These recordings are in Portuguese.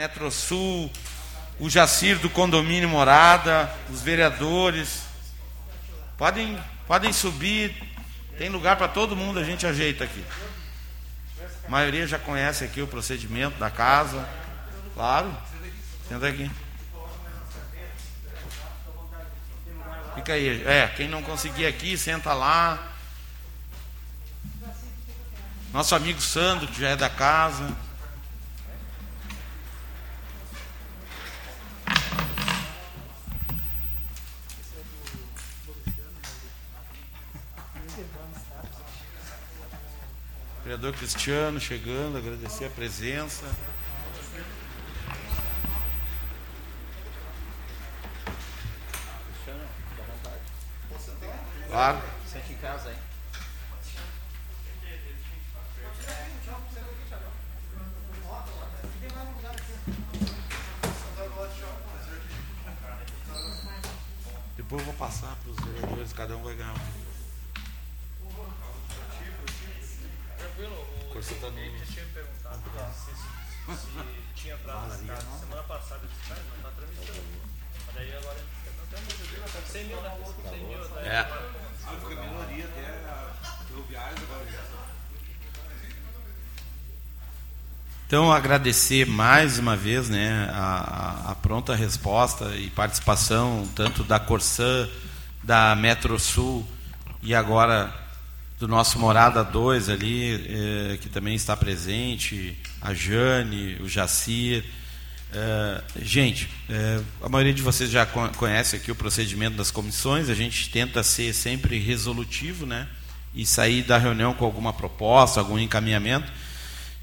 Metrosul, o Jacir do condomínio Morada, os vereadores. Podem, podem subir, tem lugar para todo mundo, a gente ajeita aqui. A maioria já conhece aqui o procedimento da casa. Claro. Senta aqui. Fica aí. É, quem não conseguir aqui, senta lá. Nosso amigo Sandro, que já é da casa. Vereador Cristiano chegando, agradecer a presença. Claro. Sente em casa, hein? Depois eu vou passar para os vereadores, cada um vai ganhar um. Você também. Você tinha me perguntado se, se tinha prazo semana passada. Eu disse, não está tramitando. Mas daí agora. Não 100 mil, né? 100 mil. É. Fica a minoria até ferroviários agora Então, agradecer mais uma vez né, a, a, pronta resposta e participação tanto da Corsã, da Metrosul e agora do nosso Morada 2 ali, é, que também está presente, a Jane, o Jacir. É, gente, é, a maioria de vocês já conhece aqui o procedimento das comissões, a gente tenta ser sempre resolutivo, né? E sair da reunião com alguma proposta, algum encaminhamento.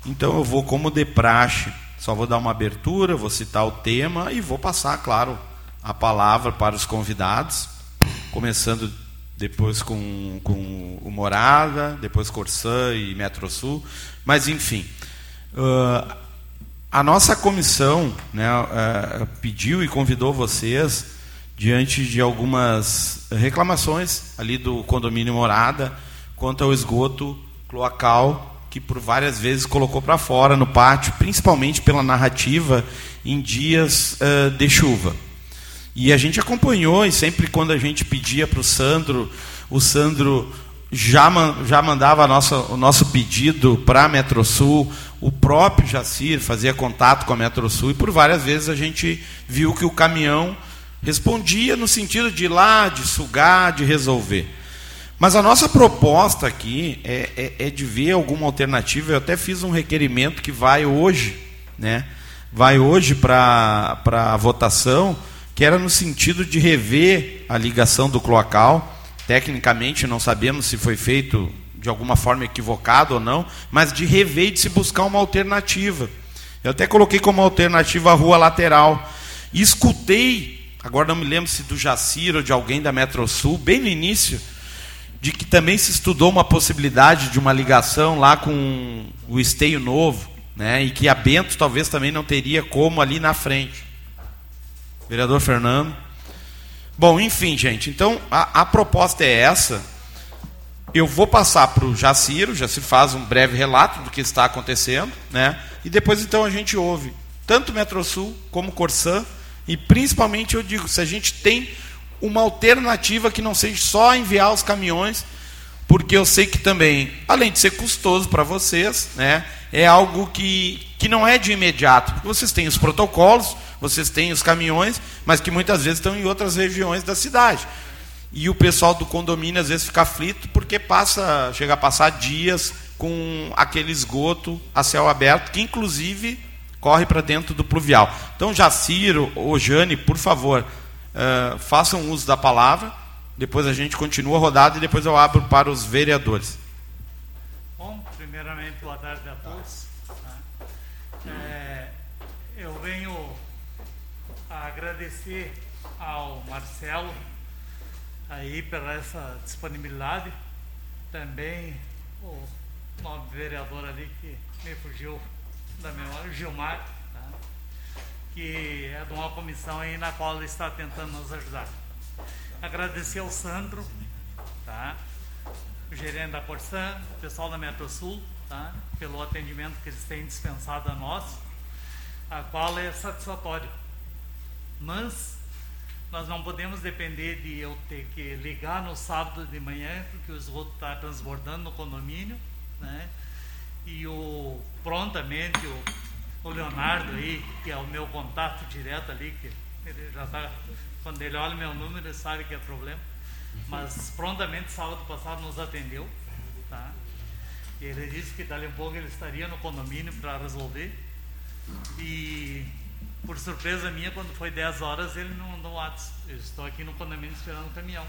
Então eu vou, como de praxe, só vou dar uma abertura, vou citar o tema e vou passar, claro, a palavra para os convidados, começando depois com, com o Morada, depois Corsã e Metrosul. Mas, enfim, uh, a nossa comissão né, uh, pediu e convidou vocês, diante de algumas reclamações ali do condomínio Morada, quanto ao esgoto cloacal, que por várias vezes colocou para fora no pátio, principalmente pela narrativa em dias uh, de chuva. E a gente acompanhou, e sempre quando a gente pedia para o Sandro, o Sandro já, já mandava nossa, o nosso pedido para a Metrosul, o próprio Jacir fazia contato com a Metrosul, e por várias vezes a gente viu que o caminhão respondia no sentido de ir lá, de sugar, de resolver. Mas a nossa proposta aqui é, é, é de ver alguma alternativa. Eu até fiz um requerimento que vai hoje, né? vai hoje para a votação que era no sentido de rever a ligação do cloacal. Tecnicamente, não sabemos se foi feito de alguma forma equivocado ou não, mas de rever e de se buscar uma alternativa. Eu até coloquei como alternativa a rua lateral. E escutei, agora não me lembro se do Jacir ou de alguém da Metrosul, bem no início, de que também se estudou uma possibilidade de uma ligação lá com o esteio novo, né? e que a Bento talvez também não teria como ali na frente. Vereador Fernando. Bom, enfim, gente, então a, a proposta é essa. Eu vou passar para o Jaciro, se faz um breve relato do que está acontecendo, né? E depois então a gente ouve tanto Metrosul como Corsã, e principalmente eu digo, se a gente tem uma alternativa que não seja só enviar os caminhões, porque eu sei que também, além de ser custoso para vocês, né, é algo que, que não é de imediato, porque vocês têm os protocolos, vocês têm os caminhões, mas que muitas vezes estão em outras regiões da cidade. E o pessoal do condomínio às vezes fica aflito porque passa, chega a passar dias com aquele esgoto a céu aberto, que inclusive corre para dentro do pluvial. Então, Jaciro ou Jane, por favor, uh, façam uso da palavra. Depois a gente continua a rodada e depois eu abro para os vereadores. Bom, primeiramente, boa tarde a todos. É, eu venho agradecer ao Marcelo aí pela essa disponibilidade. Também o novo vereador ali que me fugiu da memória, o Gilmar, tá? que é de uma comissão aí na qual ele está tentando nos ajudar. Agradecer ao Sandro, tá? o gerente da Corsan, o pessoal da Metrosul, tá? pelo atendimento que eles têm dispensado a nós a qual é satisfatório. Mas nós não podemos depender de eu ter que ligar no sábado de manhã, porque o esgoto está transbordando no condomínio, né? E o prontamente o, o Leonardo aí, que é o meu contato direto ali, que ele já está quando ele olha meu número, ele sabe que é problema. Mas prontamente, sábado passado, nos atendeu. Tá? E ele disse que dali um pouco ele estaria no condomínio para resolver. E por surpresa minha, quando foi 10 horas, ele não mandou WhatsApp. Eu estou aqui no condomínio esperando o caminhão.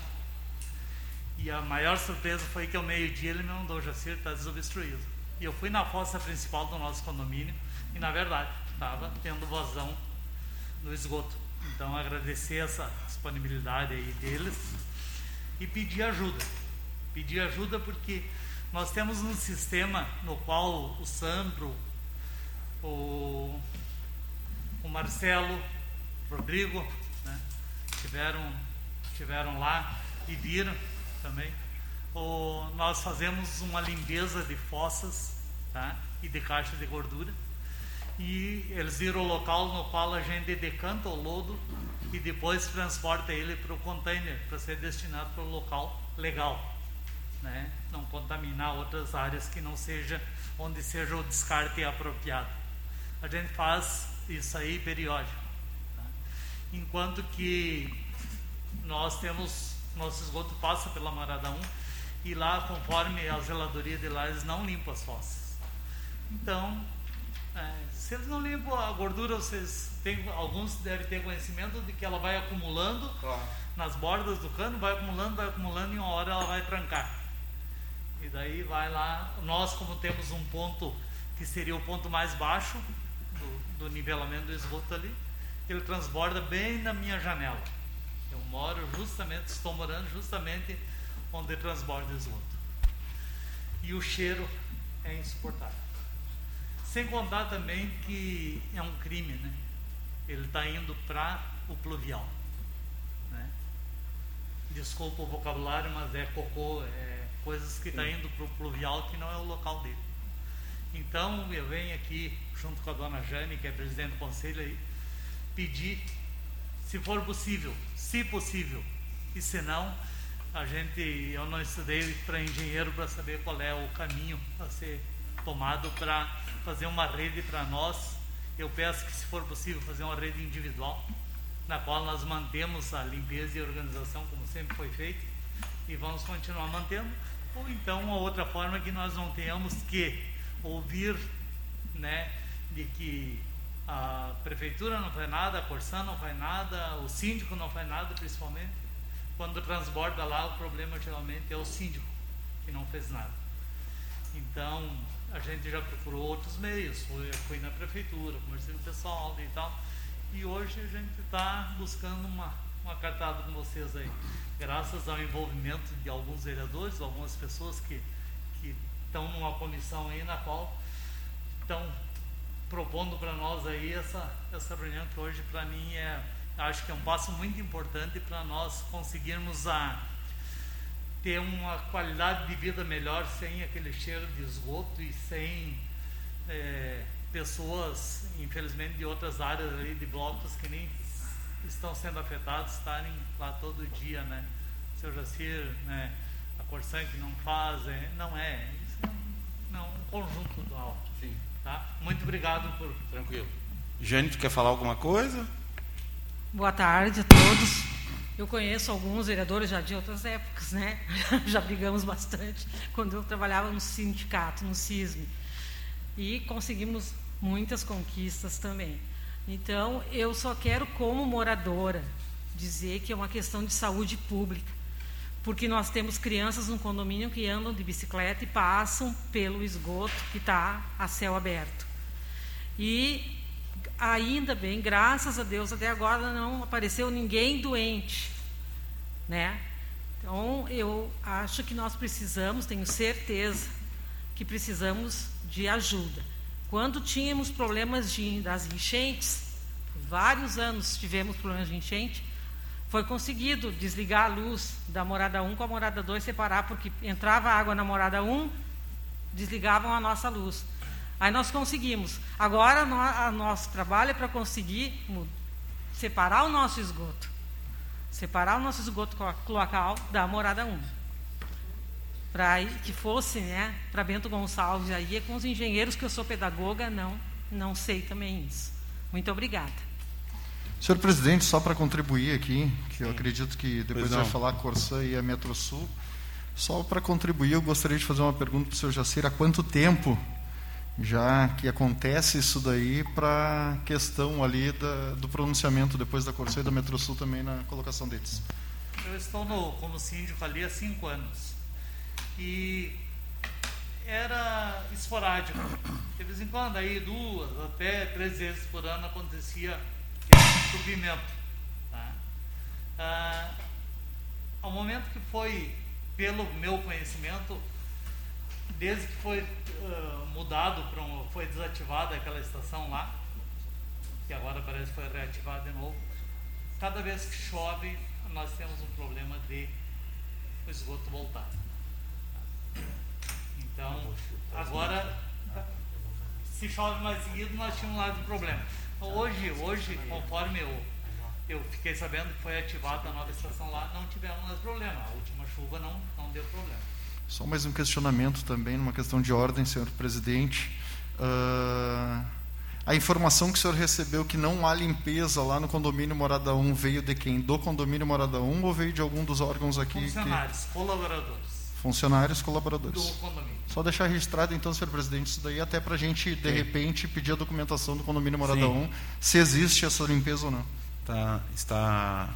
E a maior surpresa foi que ao meio-dia ele me mandou, Jacir, está desobstruído. E eu fui na fossa principal do nosso condomínio e, na verdade, estava tendo vazão no esgoto. Então, agradecer essa disponibilidade aí deles e pedir ajuda. Pedir ajuda porque nós temos um sistema no qual o Sandro, o, o Marcelo, o Rodrigo, né, tiveram, tiveram lá e viram também. O, nós fazemos uma limpeza de fossas tá, e de caixas de gordura e eles viram o local no qual a gente decanta o lodo e depois transporta ele para o container para ser destinado para o local legal, né? Não contaminar outras áreas que não seja onde seja o descarte apropriado. A gente faz isso aí periódico, tá? enquanto que nós temos nosso esgoto passa pela Marada 1 e lá, conforme a zeladoria de lá, eles não limpam as fossas. Então, é, se eles não limpam a gordura, vocês têm, alguns devem ter conhecimento de que ela vai acumulando claro. nas bordas do cano, vai acumulando, vai acumulando e uma hora ela vai trancar. E daí vai lá, nós como temos um ponto que seria o ponto mais baixo do, nivelamento do esgoto ali, ele transborda bem na minha janela. Eu moro justamente, estou morando justamente onde transborda o esgoto. E o cheiro é insuportável. Sem contar também que é um crime, né? Ele está indo para o pluvial. Né? Desculpa o vocabulário, mas é cocô, é coisas que está indo para o pluvial que não é o local dele. Então eu venho aqui, junto com a dona Jane, que é presidente do conselho aí, pedir, se for possível, se possível, e se não, a gente, eu não estudei para engenheiro para saber qual é o caminho a ser tomado para fazer uma rede para nós. Eu peço que, se for possível, fazer uma rede individual, na qual nós mantemos a limpeza e organização como sempre foi feito e vamos continuar mantendo. Ou então uma outra forma que nós não tenhamos que ouvir, né, de que a prefeitura não faz nada, a Corsã não faz nada, o síndico não faz nada, principalmente quando transborda lá, o problema geralmente é o síndico que não fez nada. Então, a gente já procurou outros meios, foi na prefeitura, conversei com o pessoal e tal. E hoje a gente está buscando uma, uma cartada com vocês aí. Graças ao envolvimento de alguns vereadores, algumas pessoas que, que estão numa comissão aí na qual estão propondo para nós aí essa, essa reunião que hoje para mim é acho que é um passo muito importante para nós conseguirmos a ter uma qualidade de vida melhor sem aquele cheiro de esgoto e sem é, pessoas, infelizmente, de outras áreas ali, de blocos que nem estão sendo afetados, estarem lá todo dia, né? Seu Jacir, né? A Corsan que não faz, é, não é, não, um conjunto do alto. Sim. Tá? Muito obrigado por... Tranquilo. Jane, tu quer falar alguma coisa? Boa tarde a todos. Eu conheço alguns vereadores já de outras épocas, né? já brigamos bastante quando eu trabalhava no sindicato, no CISM. E conseguimos muitas conquistas também. Então, eu só quero, como moradora, dizer que é uma questão de saúde pública. Porque nós temos crianças no condomínio que andam de bicicleta e passam pelo esgoto que está a céu aberto. E ainda bem, graças a Deus, até agora não apareceu ninguém doente, né? Então, eu acho que nós precisamos, tenho certeza que precisamos de ajuda. Quando tínhamos problemas de, das enchentes, vários anos tivemos problemas de enchente, foi conseguido desligar a luz da morada 1 com a morada 2 separar, porque entrava água na morada 1, desligavam a nossa luz. Aí nós conseguimos. Agora, o nosso trabalho é para conseguir separar o nosso esgoto. Separar o nosso esgoto cloacal da morada 1. Para que fosse né, para Bento Gonçalves, aí é com os engenheiros, que eu sou pedagoga, não, não sei também isso. Muito obrigada. Senhor presidente, só para contribuir aqui, que eu acredito que depois vai falar a Corsã e a Metrosul, só para contribuir, eu gostaria de fazer uma pergunta para o senhor Jacir, há quanto tempo já que acontece isso daí para a questão ali da, do pronunciamento depois da Corsã e da Metrosul também na colocação deles? Eu estou no, como síndico ali há cinco anos. E era esporádico. De vez em quando, aí duas, até três vezes por ano acontecia suprimento. Tá? Ah, ao momento que foi, pelo meu conhecimento, desde que foi uh, mudado para um, foi desativada aquela estação lá, que agora parece que foi reativada de novo, cada vez que chove nós temos um problema de o esgoto voltar. Então, agora, se chove mais seguido, nós tínhamos lá de problema. Hoje, hoje, conforme eu, eu fiquei sabendo que foi ativada a nova estação lá, não tivemos mais problema. A última chuva não, não deu problema. Só mais um questionamento também, numa questão de ordem, senhor presidente. Uh, a informação que o senhor recebeu que não há limpeza lá no condomínio Morada 1 veio de quem? Do condomínio Morada 1 ou veio de algum dos órgãos aqui? Funcionários, que... colaboradores. Funcionários colaboradores. Do condomínio. Só deixar registrado, então, senhor presidente, isso daí até para a gente, de Sim. repente, pedir a documentação do condomínio Morada Sim. 1, se existe essa limpeza ou não. Tá, está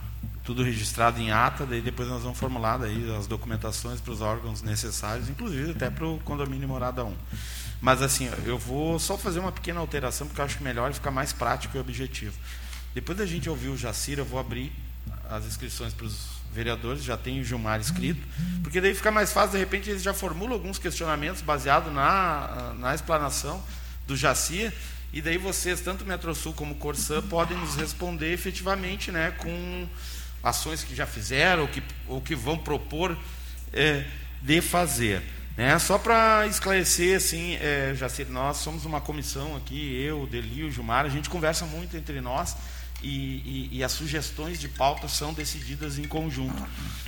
tudo registrado em ata, daí depois nós vamos formular daí as documentações para os órgãos necessários, inclusive até para o condomínio Morada 1. Mas assim, eu vou só fazer uma pequena alteração, porque eu acho melhor e ficar mais prático e objetivo. Depois da gente ouvir o Jacir, eu vou abrir as inscrições para os vereadores, já tem o Gilmar escrito, porque daí fica mais fácil, de repente eles já formulam alguns questionamentos baseados na, na explanação do Jacir, e daí vocês, tanto Metrosul como Corsã, podem nos responder efetivamente né, com ações que já fizeram ou que, ou que vão propor é, de fazer. Né? Só para esclarecer, assim, é, Jacir, nós somos uma comissão aqui, eu, o Deli, o Gilmar, a gente conversa muito entre nós, e, e, e, as sugestões de pauta são decididas em conjunto.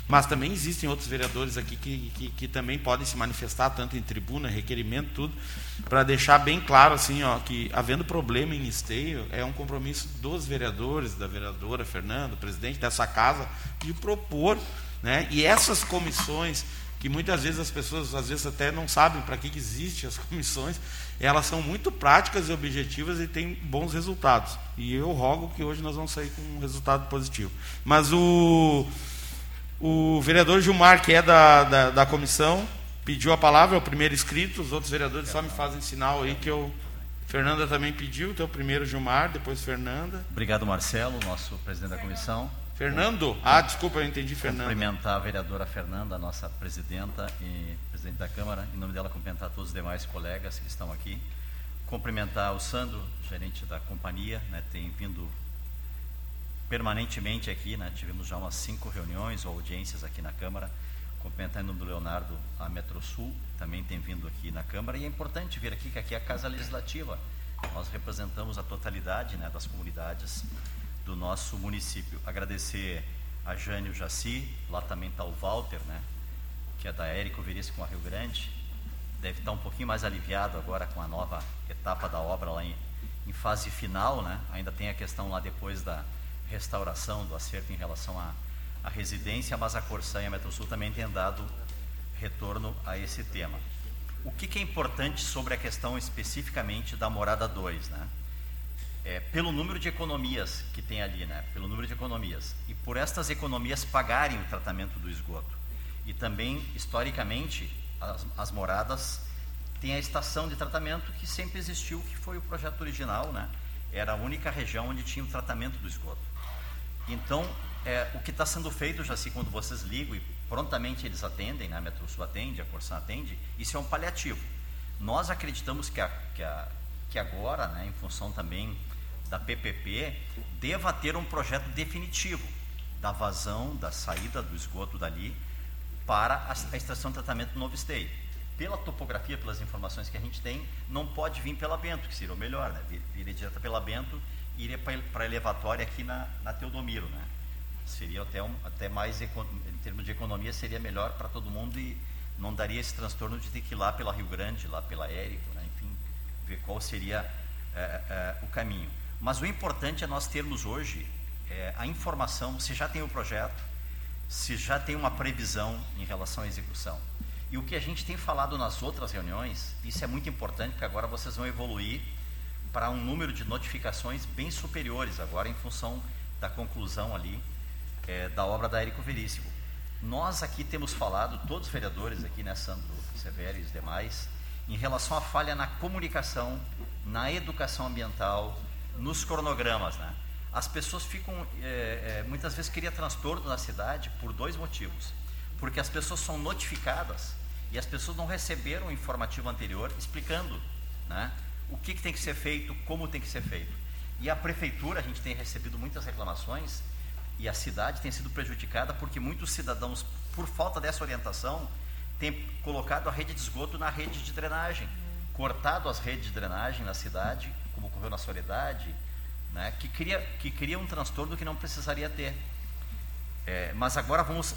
Mas também existem outros vereadores aqui que, que, que também podem se manifestar, tanto em tribuna, requerimento, tudo, para deixar bem claro assim, ó, que havendo problema em esteio, é um compromisso dos vereadores, da vereadora Fernando, presidente dessa casa, de propor, né? E essas comissões que muitas vezes as pessoas às vezes até não sabem para que, que existem as comissões, elas são muito práticas e objetivas e têm bons resultados. E eu rogo que hoje nós vamos sair com um resultado positivo. Mas o, o vereador Gilmar, que é da, da, da comissão, pediu a palavra, é o primeiro inscrito, os outros vereadores só me fazem sinal aí que eu. Fernanda também pediu, então primeiro Gilmar, depois Fernanda. Obrigado, Marcelo, nosso presidente da comissão. Fernando? Ah, desculpa, eu entendi Fernando. Cumprimentar a vereadora Fernanda, nossa presidenta e presidente da Câmara, em nome dela cumprimentar todos os demais colegas que estão aqui. Cumprimentar o Sandro, gerente da companhia, né, tem vindo permanentemente aqui, né, tivemos já umas cinco reuniões ou audiências aqui na Câmara. Cumprimentar em nome do Leonardo a Metrosul, também tem vindo aqui na Câmara. E é importante vir aqui, que aqui é a Casa Legislativa. Nós representamos a totalidade né, das comunidades do nosso município. Agradecer a Jânio Jaci, lá também está o Walter, né, que é da Érico Veríssimo a Rio Grande. Deve estar um pouquinho mais aliviado agora com a nova etapa da obra lá em, em fase final, né? Ainda tem a questão lá depois da restauração, do acerto em relação à, à residência, mas a Corsã e a Metrosul também têm dado retorno a esse tema. O que, que é importante sobre a questão especificamente da morada 2, né? É, pelo número de economias que tem ali, né? pelo número de economias. E por estas economias pagarem o tratamento do esgoto. E também, historicamente, as, as moradas têm a estação de tratamento que sempre existiu, que foi o projeto original, né? era a única região onde tinha o tratamento do esgoto. Então, é, o que está sendo feito, já se quando vocês ligam e prontamente eles atendem, né? a Metrosul atende, a Corsan atende, isso é um paliativo. Nós acreditamos que, a, que, a, que agora, né, em função também da PPP deva ter um projeto definitivo da vazão, da saída do esgoto dali para a, extração de tratamento no novo esteio. pela topografia, pelas informações que a gente tem, não pode vir pela Bento, que seria o melhor, né? Viria direto pela Bento e iria para a elevatória aqui na, na Teodomiro, né? Seria até, um, até mais, em termos de economia, seria melhor para todo mundo e não daria esse transtorno de ter que ir lá pela Rio Grande, lá pela Érico, né? enfim, ver qual seria é, é, o caminho. Mas o importante é nós termos hoje é, a informação, se já tem o projeto, se já tem uma previsão em relação à execução. E o que a gente tem falado nas outras reuniões, isso é muito importante, porque agora vocês vão evoluir para um número de notificações bem superiores, agora em função da conclusão ali é, da obra da Érico Veríssimo. Nós aqui temos falado, todos os vereadores aqui, né, Sandro Severo e os demais, em relação à falha na comunicação, na educação ambiental, nos cronogramas, né? As pessoas ficam, é, é, muitas vezes cria transtorno na cidade por dois motivos. Porque as pessoas são notificadas e as pessoas não receberam o informativo anterior explicando né, o que, que tem que ser feito, como tem que ser feito. E a prefeitura, a gente tem recebido muitas reclamações e a cidade tem sido prejudicada porque muitos cidadãos, por falta dessa orientação, têm colocado a rede de esgoto na rede de drenagem, cortado as redes de drenagem na cidade, como ocorreu na Soledade, né, que, cria, que cria um transtorno que não precisaria ter. É, mas agora vamos,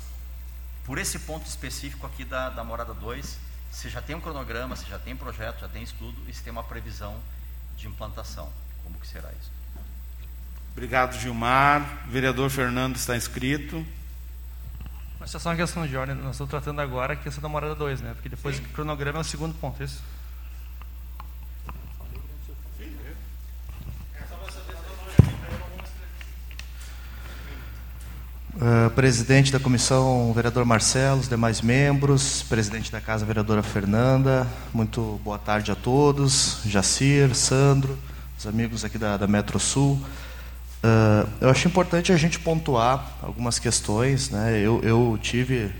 por esse ponto específico aqui da, da Morada 2, se já tem um cronograma, se já tem projeto, já tem estudo e se tem uma previsão de implantação. Como que será isso? Obrigado, Gilmar. O vereador Fernando está inscrito. Mas é só uma questão de ordem. Nós estamos tratando agora a questão da morada 2, né? Porque depois Sim. o cronograma é o segundo ponto, é isso? Uh, presidente da comissão, vereador Marcelo, os demais membros, presidente da casa, vereadora Fernanda, muito boa tarde a todos, Jacir, Sandro, os amigos aqui da, da Metro Sul. Uh, eu acho importante a gente pontuar algumas questões. Né? Eu, eu tive uh,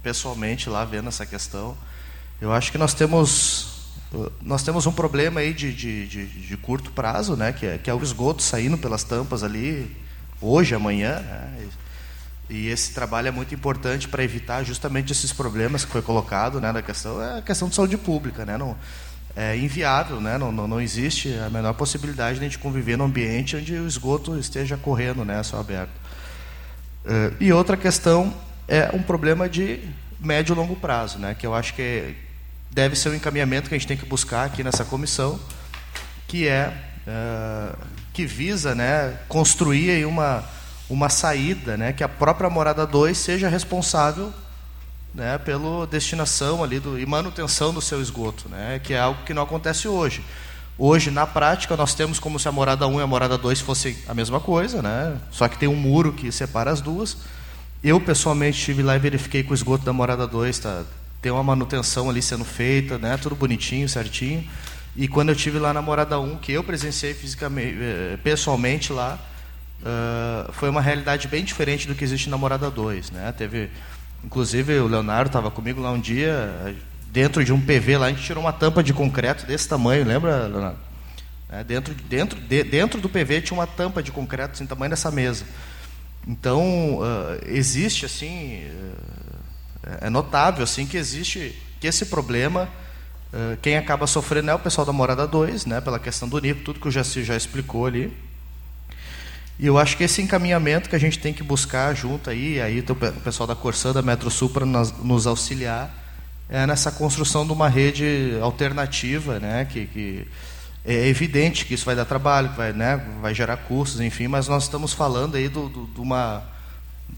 pessoalmente lá vendo essa questão. Eu acho que nós temos nós temos um problema aí de, de, de, de curto prazo, né? que, é, que é o esgoto saindo pelas tampas ali hoje, amanhã. Né? E esse trabalho é muito importante para evitar justamente esses problemas que foi colocado, né, na questão, é a questão de saúde pública, né, não, é inviável, né, não, não, não existe a menor possibilidade de a gente conviver num ambiente onde o esgoto esteja correndo, né, céu aberto. Uh, e outra questão é um problema de médio e longo prazo, né, que eu acho que deve ser o um encaminhamento que a gente tem que buscar aqui nessa comissão, que é uh, que visa, né, construir uma uma saída, né, que a própria morada 2 seja responsável né, pela destinação ali do, e manutenção do seu esgoto, né, que é algo que não acontece hoje. Hoje, na prática, nós temos como se a morada 1 e a morada 2 fossem a mesma coisa, né, só que tem um muro que separa as duas. Eu, pessoalmente, estive lá e verifiquei que o esgoto da morada 2 tá, tem uma manutenção ali sendo feita, né, tudo bonitinho, certinho. E quando eu estive lá na morada 1, que eu presenciei fisicamente, eh, pessoalmente lá, uh, foi uma realidade bem diferente do que existe na Morada 2. Né? Teve, inclusive, o Leonardo estava comigo lá um dia, dentro de um PV lá, a gente tirou uma tampa de concreto desse tamanho, lembra, Leonardo? É, dentro, dentro, de, dentro do PV tinha uma tampa de concreto assim, tamanho dessa mesa. Então, uh, existe, assim, uh, é notável assim que existe que esse problema, uh, quem acaba sofrendo é o pessoal da Morada 2, né, pela questão do nível, tudo que o Jaci já explicou ali. E eu acho que esse encaminhamento que a gente tem que buscar junto aí, aí o pessoal da Corsã, da Metro Sul, para nos auxiliar, é nessa construção de uma rede alternativa, né, que, que é evidente que isso vai dar trabalho, vai, né, vai gerar custos, enfim, mas nós estamos falando aí do, do, de uma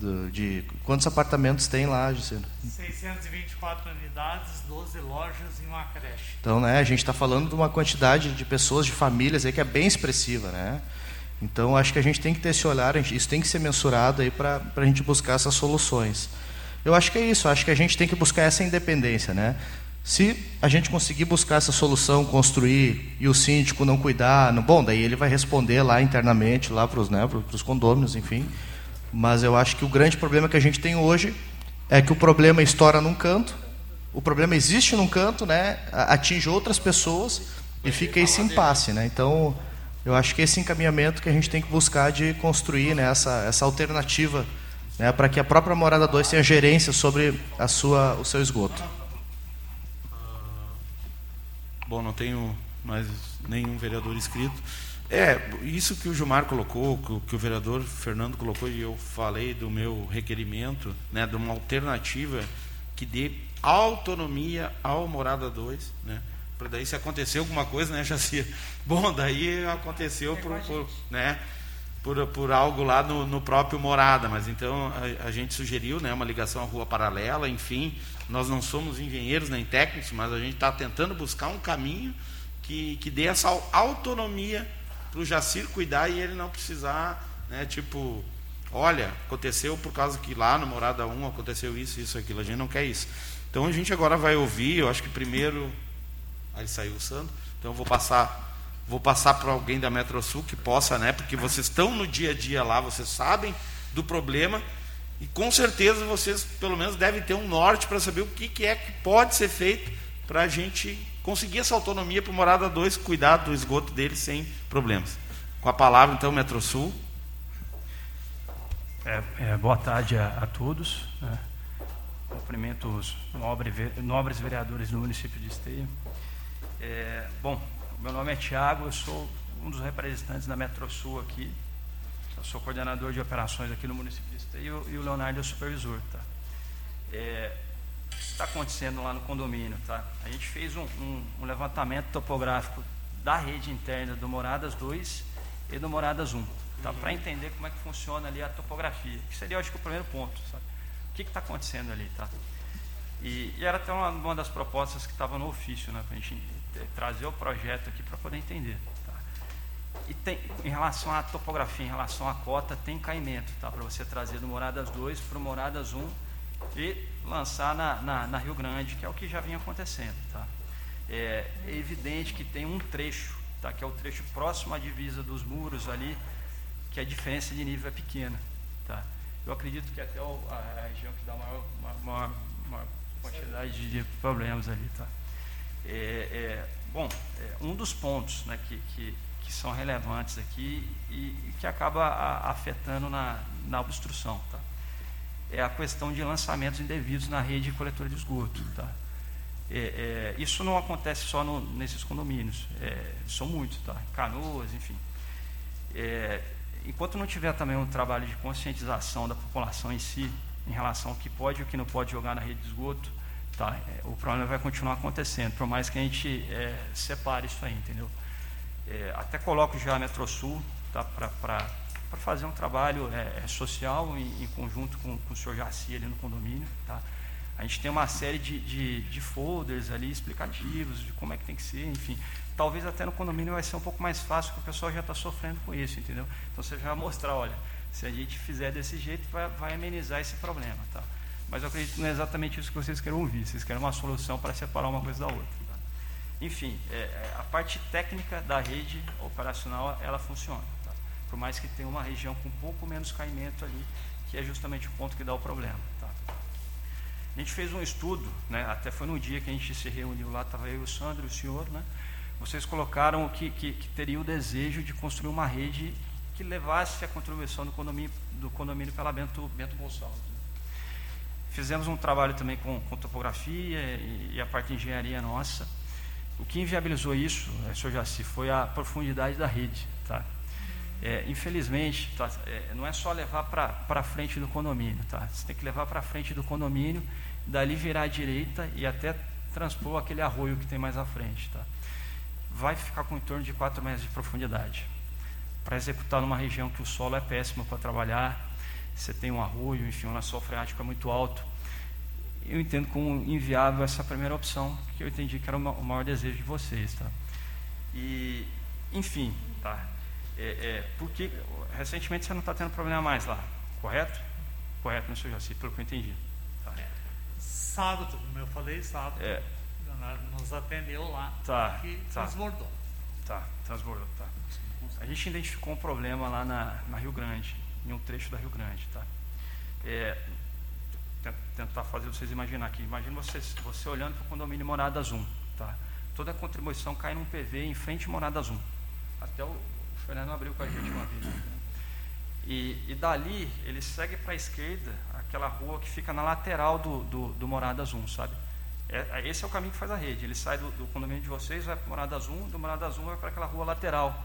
do, de quantos apartamentos tem lá, Gisele? 624 unidades, 12 lojas e uma creche. Então, né, a gente está falando de uma quantidade de pessoas, de famílias aí que é bem expressiva, né? Então, acho que a gente tem que ter esse olhar, isso tem que ser mensurado aí para a gente buscar essas soluções. Eu acho que é isso, acho que a gente tem que buscar essa independência, né? Se a gente conseguir buscar essa solução, construir, e o síndico não cuidar, bom, daí ele vai responder lá internamente, lá para os né, os condôminos, enfim. Mas eu acho que o grande problema que a gente tem hoje é que o problema estoura num canto, o problema existe num canto, né, atinge outras pessoas e fica esse impasse, né? Então, eu acho que esse encaminhamento que a gente tem que buscar de construir né, essa, essa alternativa né, para que a própria Morada 2 tenha gerência sobre a sua, o seu esgoto. Bom, não tenho mais nenhum vereador inscrito. É, isso que o Gilmar colocou, que o, vereador Fernando colocou, e eu falei do meu requerimento, né, de uma alternativa que dê autonomia ao Morada 2, né? Para daí se acontecer alguma coisa, né, Jacir? Bom, daí aconteceu por, por, né, por, por algo lá no, no próprio Morada, mas então a, a, gente sugeriu né, uma ligação à rua paralela, enfim, nós não somos engenheiros nem técnicos, mas a gente está tentando buscar um caminho que, que dê essa autonomia para o Jacir cuidar e ele não precisar, né, tipo, olha, aconteceu por causa que lá no Morada 1 aconteceu isso, isso, aquilo. A gente não quer isso. Então a gente agora vai ouvir, eu acho que primeiro. Aí saiu o Sandro. Então eu vou passar. Vou passar para alguém da Metrosul que possa, né? Porque vocês estão no dia a dia lá, vocês sabem do problema. E com certeza vocês, pelo menos, devem ter um norte para saber o que, que é que pode ser feito para a gente conseguir essa autonomia para o Morada 2 cuidar do esgoto dele sem problemas. Com a palavra, então, Metrosul. É, é, boa tarde a, a todos. Né? Cumprimento os nobre, nobres vereadores do município de Esteio. É, bom, meu nome é Tiago, eu sou um dos representantes da Metrosul aqui. Eu sou coordenador de operações aqui no município de Esteio e o Leonardo é o supervisor. Tá? É, está acontecendo lá no condomínio. Tá? A gente fez um, um, um, levantamento topográfico da rede interna do Moradas 2 e do Moradas 1, tá? Uhum. para entender como é que funciona ali a topografia, que seria, acho que, o primeiro ponto. Sabe? O que está acontecendo ali? Tá? E, e era até uma, uma, das propostas que estava no ofício, né, para a gente trazer o projeto aqui para poder entender. Tá? E tem, em relação à topografia, em relação à cota, tem caimento, tá? Para você trazer do Moradas 2 para o Moradas 1 e lançar na, na, na, Rio Grande, que é o que já vinha acontecendo. Tá? É, é, evidente que tem um trecho, tá? que é o trecho próximo à divisa dos muros ali, que a diferença de nível é pequena. Tá? Eu acredito que até o, a, a, região que dá maior, maior quantidade de, problemas ali. Tá? É, é, bom, é um dos pontos né, que, que, que, são relevantes aqui e, e que acaba a, afetando na, na obstrução. Tá? É a questão de lançamentos indevidos na rede de coletora de esgoto. Tá? É, é, isso não acontece só no, nesses condomínios, é, são muitos, tá? canoas, enfim. É, enquanto não tiver também um trabalho de conscientização da população em si, em relação ao que pode e o que não pode jogar na rede de esgoto, tá? É, o problema vai continuar acontecendo, por mais que a gente é, separe isso aí, entendeu? até coloco já a Metrosul tá? para para fazer um trabalho é, é, social em, em, conjunto com, com o senhor Jaci ali no condomínio. Tá? A gente tem uma série de, de, de, folders ali explicativos de como é que tem que ser, enfim. Talvez até no condomínio vai ser um pouco mais fácil, porque o pessoal já está sofrendo com isso, entendeu? Então você já vai mostrar, olha, se a gente fizer desse jeito, vai, vai amenizar esse problema, tá? Mas eu acredito que não é exatamente isso que vocês querem ouvir. Vocês querem uma solução para separar uma coisa da outra. Tá? Enfim, é, é a parte técnica da rede operacional, ela funciona por mais que tenha uma região com um pouco menos caimento ali, que é justamente o ponto que dá o problema. Tá? A gente fez um estudo, né, até foi no dia que a gente se reuniu lá, estava eu, o Sandro e o senhor, né, vocês colocaram que, que, que, teria o desejo de construir uma rede que levasse a contribuição do condomínio, do condomínio pela Bento, Bento Gonçalves. Fizemos um trabalho também com, com topografia e, e, a parte de engenharia nossa. O que inviabilizou isso, senhor Jaci, foi a profundidade da rede. Tá? É, infelizmente, tá, é, não é só levar para frente do condomínio, tá? Você tem que levar para frente do condomínio, dali virar à direita e até transpor aquele arroio que tem mais à frente, tá? Vai ficar com em torno de 4 metros de profundidade. Para executar numa região que o solo é péssimo para trabalhar, você tem um arroio, enfim, um lençol freático é muito alto. Eu entendo como inviável essa primeira opção, que eu entendi que era o maior desejo de vocês, tá? E, enfim, tá? É, é, porque recentemente você não está tendo problema mais lá, correto? Correto, não sei Jaci, pelo que eu entendi. Tá. Sábado, como eu falei, sábado, é. nos atendeu lá tá, e tá. transbordou. Tá, transbordou, tá. A gente identificou um problema lá na, na Rio Grande, em um trecho da Rio Grande, tá? É, tentar fazer vocês imaginar aqui. Imagina você, você olhando para o condomínio Moradas 1, tá? Toda a contribuição cai num PV em frente a Moradas 1. Até o, o Fernando abriu com a gente uma vez. Né? E, e dali ele segue para a esquerda, aquela rua que fica na lateral do, do, do Moradas 1, sabe? é, esse é o caminho que faz a rede. Ele sai do, do condomínio de vocês, vai para Morada Azul, do Morada Azul vai para aquela rua lateral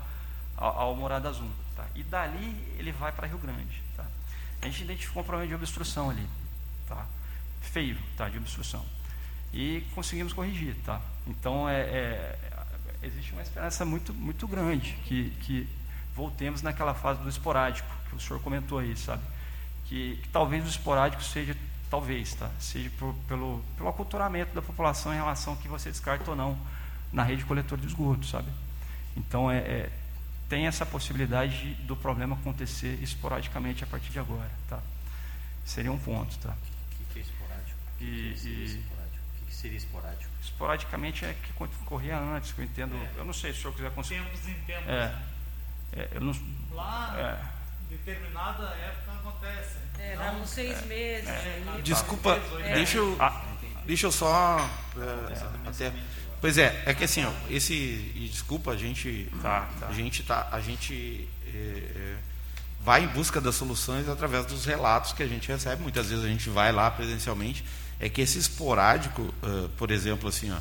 ao, ao Morada Azul. Tá? E dali ele vai para Rio Grande. Tá? A gente identificou um problema de obstrução ali. Tá? Feio tá? de obstrução. E conseguimos corrigir. Tá? Então, é, é, existe uma esperança muito, muito grande que, que voltemos naquela fase do esporádico, que o senhor comentou aí, sabe? Que, que talvez o esporádico seja, talvez, tá? Seja por, pelo, pelo aculturamento da população em relação ao que você descarta ou não na rede coletor de esgoto, sabe? Então, é, é tem essa possibilidade de, do problema acontecer esporadicamente a partir de agora, tá? Seria um ponto, tá? O que, é esporádico? E, que, seria esporádico? Seria esporádico? Esporadicamente é que corria antes, que eu entendo. É. Eu não sei se o senhor quiser conseguir. Tempos em tempos. É. é eu não, Lá, é. determinada época acontece. É, dá uns seis meses. É. Aí, Desculpa, deixa eu, ah. deixa eu só. É, até, Pois é, é que assim, ó, esse e desculpa a gente, tá, tá. a gente tá, a gente é, é, vai em busca das soluções através dos relatos que a gente recebe. Muitas vezes a gente vai lá presencialmente. É que esse esporádico, uh, por exemplo, assim, ó,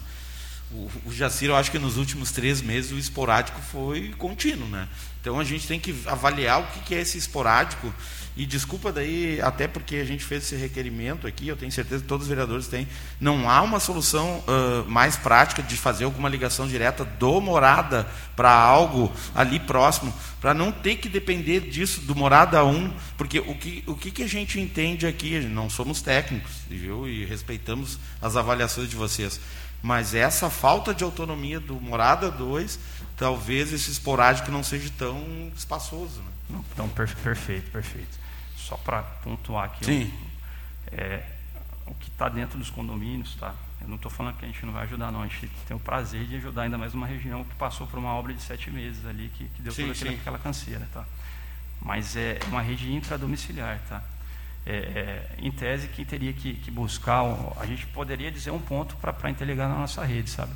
o, o Jacir, eu acho que nos últimos três meses o esporádico foi contínuo, né? Então a gente tem que avaliar o que, é esse esporádico e desculpa daí, até porque a gente fez esse requerimento aqui, eu tenho certeza que todos os vereadores têm, não há uma solução uh, mais prática de fazer alguma ligação direta do morada para algo ali próximo, para não ter que depender disso, do morada 1, porque o que, o que, que a gente entende aqui, não somos técnicos, viu? E respeitamos as avaliações de vocês. Mas essa falta de autonomia do morada 2, talvez esse esporádico não seja tão espaçoso. Né? Então, perfeito, perfeito só para pontuar aqui. Sim. É, o que está dentro dos condomínios, tá? Eu não estou falando que a gente não vai ajudar, não. A gente tem o prazer de ajudar ainda mais uma região que passou por uma obra de sete meses ali, que, que deu sim, toda aquela, aquela canseira, tá? Mas é uma rede intradomiciliar, tá? É, é, em tese, quem teria que, que, buscar, a gente poderia dizer um ponto para interligar na nossa rede, sabe?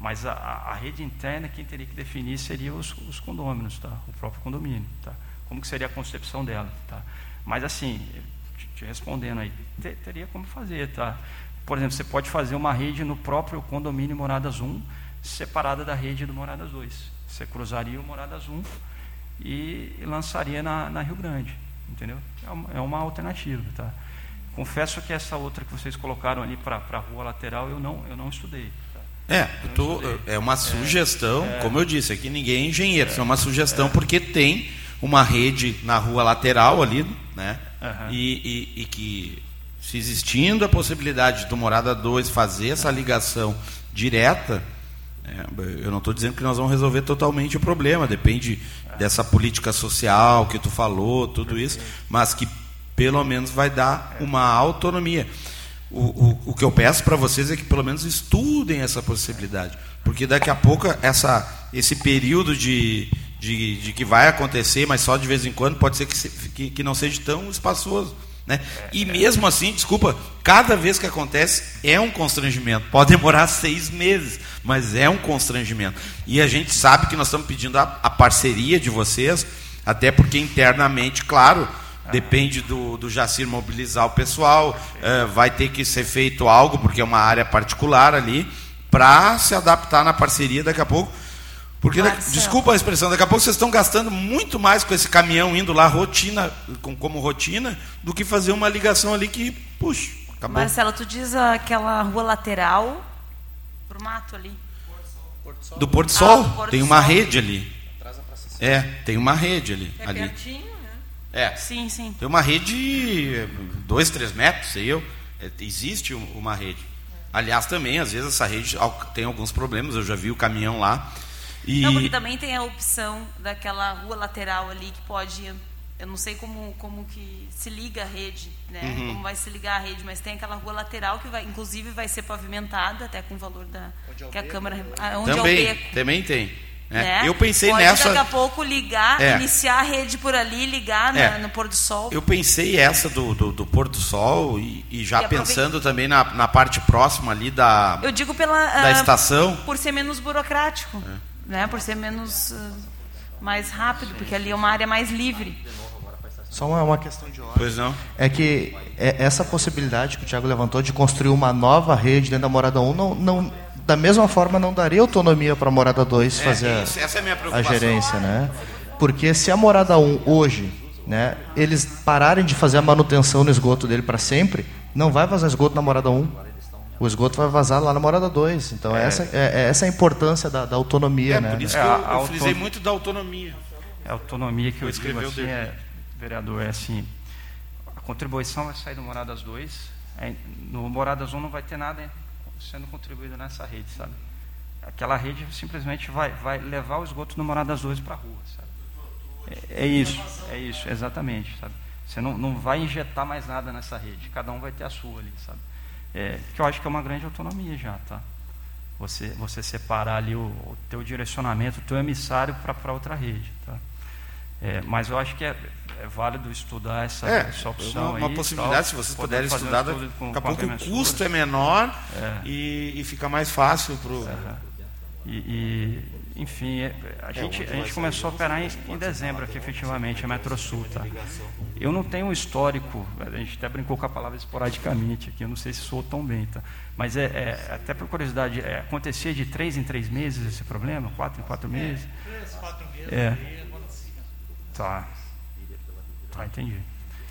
Mas a, a, rede interna, quem teria que definir seria os, os condôminos, tá? O próprio condomínio, tá? Como que seria a concepção dela, tá? Mas assim, te respondendo aí, teria como fazer, tá? Por exemplo, você pode fazer uma rede no próprio condomínio Moradas 1, separada da rede do Moradas 2. Você cruzaria o Moradas 1 e lançaria na, na Rio Grande, entendeu? É uma, é uma, alternativa, tá? Confesso que essa outra que vocês colocaram ali para a rua lateral, eu não, eu não estudei. Tá? É, tô, é uma sugestão, é, como eu disse, aqui ninguém é engenheiro, é, é uma sugestão porque tem uma rede na rua lateral ali, né? Uhum. E, e, e, que, se existindo a possibilidade do Morada 2 fazer essa ligação direta, é, eu não estou dizendo que nós vamos resolver totalmente o problema, depende dessa política social que tu falou, tudo isso, mas que pelo menos vai dar uma autonomia. O, o, o que eu peço para vocês é que pelo menos estudem essa possibilidade, porque daqui a pouco essa, esse período de, de, de, que vai acontecer, mas só de vez em quando, pode ser que, que, que não seja tão espaçoso. Né? E mesmo assim, desculpa, cada vez que acontece é um constrangimento. Pode demorar seis meses, mas é um constrangimento. E a gente sabe que nós estamos pedindo a, a parceria de vocês, até porque internamente, claro, depende do, do Jacir mobilizar o pessoal, é, vai ter que ser feito algo, porque é uma área particular ali, para se adaptar na parceria daqui a pouco porque, desculpa a expressão, daqui a pouco vocês estão gastando muito mais com esse caminhão indo lá rotina, com, como rotina, do que fazer uma ligação ali que, puxa, acabou. Marcelo, tu diz aquela rua lateral pro mato ali? Porto Sol. Do Porto Sol, ah, Porto tem uma Sol. rede ali. É, tem uma rede ali. É ali. pertinho, né? É. Sim, sim. Tem uma rede, dois, três metros, sei eu. É, existe uma rede. Aliás, também, às vezes, essa rede tem alguns problemas. Eu já vi o caminhão lá e... Não, porque também tem a opção daquela rua lateral ali que pode. Eu não sei como, como que se liga a rede, né? Uhum. Como vai se ligar a rede, mas tem aquela rua lateral que vai, inclusive, vai ser pavimentada até com o valor da onde é que a Câmara. Onde também, é o beco. Também tem. É. Né? Eu pensei Pode nessa. daqui a pouco ligar, é. iniciar a rede por ali, ligar é. no pôr do sol. Eu pensei essa do, do, do pôr do sol e, e já e pensando também na, na parte próxima ali da. Eu digo pela. Da uh, estação. Por ser menos burocrático. É né, por ser menos uh, mais rápido, porque ali é uma área mais livre. Só uma, uma questão de ordem. Pois não. É que é, essa possibilidade que o Tiago levantou de construir uma nova rede dentro da morada 1 não, não da mesma forma não daria autonomia para a morada 2 É, fazer isso, essa é a minha a gerência, né? Porque se a morada 1 hoje, né, eles pararem de fazer a manutenção no esgoto dele para sempre, não vai vazar esgoto na morada 1. O esgoto vai vazar lá na morada 2. Então essa é, é essa a importância da, da autonomia, É, né? por isso É, que eu, eu frisei muito da autonomia. É a autonomia que eu digo escrever o assim, é, vereador, é assim, a contribuição vai sair do Moradas 2, é, no Moradas 1 não vai ter nada sendo contribuído nessa rede, sabe? Aquela rede simplesmente vai, vai levar o esgoto do Moradas 2 para a rua, sabe? É, é isso, é isso, exatamente, sabe? Você não, não vai injetar mais nada nessa rede, cada um vai ter a sua ali, sabe? É, que eu acho que é uma grande autonomia já, tá? Você, você separar ali o, o teu direcionamento, o teu emissário para outra rede, tá? É, mas eu acho que é, é válido estudar essa, É, essa opção uma, uma aí, possibilidade, tal, se vocês puderem um estudar, com- daqui a pouco o custo é menor É. e, e fica mais fácil para o... E, e, enfim, é, a gente, a gente começou a operar em, em dezembro aqui, efetivamente, a Metrosul. Tá? Eu não tenho um histórico, a gente até brincou com a palavra esporadicamente aqui, eu não sei se soou tão bem. Tá? Mas, é, é, até por curiosidade, é, acontecia de três em três meses esse problema? Quatro em quatro meses? Três, quatro meses É. aí acontecia. Tá. Tá, entendi.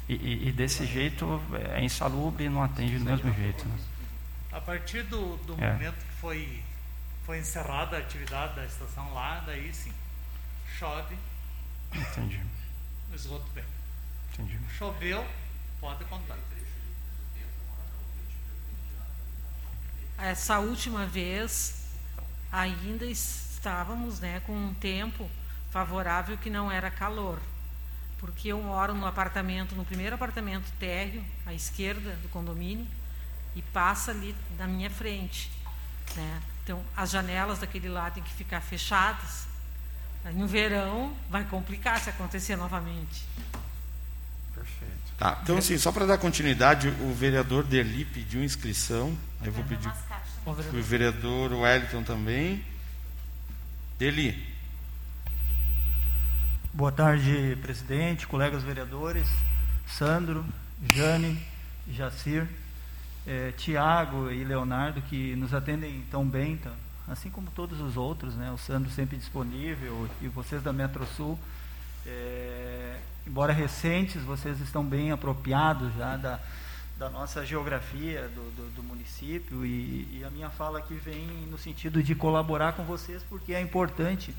E, e- e desse jeito é insalubre e não atende do mesmo jeito. Né? A partir do, do É. momento que foi, foi encerrada a atividade da estação lá, daí sim, chove, Entendi, o esgoto vem. entendi. Choveu, pode contar. Essa última vez ainda estávamos né, com um tempo favorável que não era calor. Porque eu moro no apartamento, no primeiro apartamento térreo, à esquerda do condomínio, e passa ali na minha frente. Né? Então, as janelas daquele lado têm que ficar fechadas. Aí, no verão, vai complicar se acontecer novamente. Perfeito. Tá, então assim, só para dar continuidade, o vereador Derli pediu inscrição, aí eu vou pedir o vereador Wellington também. Derli, Boa tarde, presidente, colegas vereadores, Sandro, Jane, Jacir, eh, Tiago e Leonardo, que nos atendem tão bem, tá? assim como todos os outros, né? o Sandro sempre disponível e vocês da Metrosul. eh, embora recentes, vocês estão bem apropriados já da, da nossa geografia do, do, do município e, e a minha fala aqui vem no sentido de colaborar com vocês porque é importante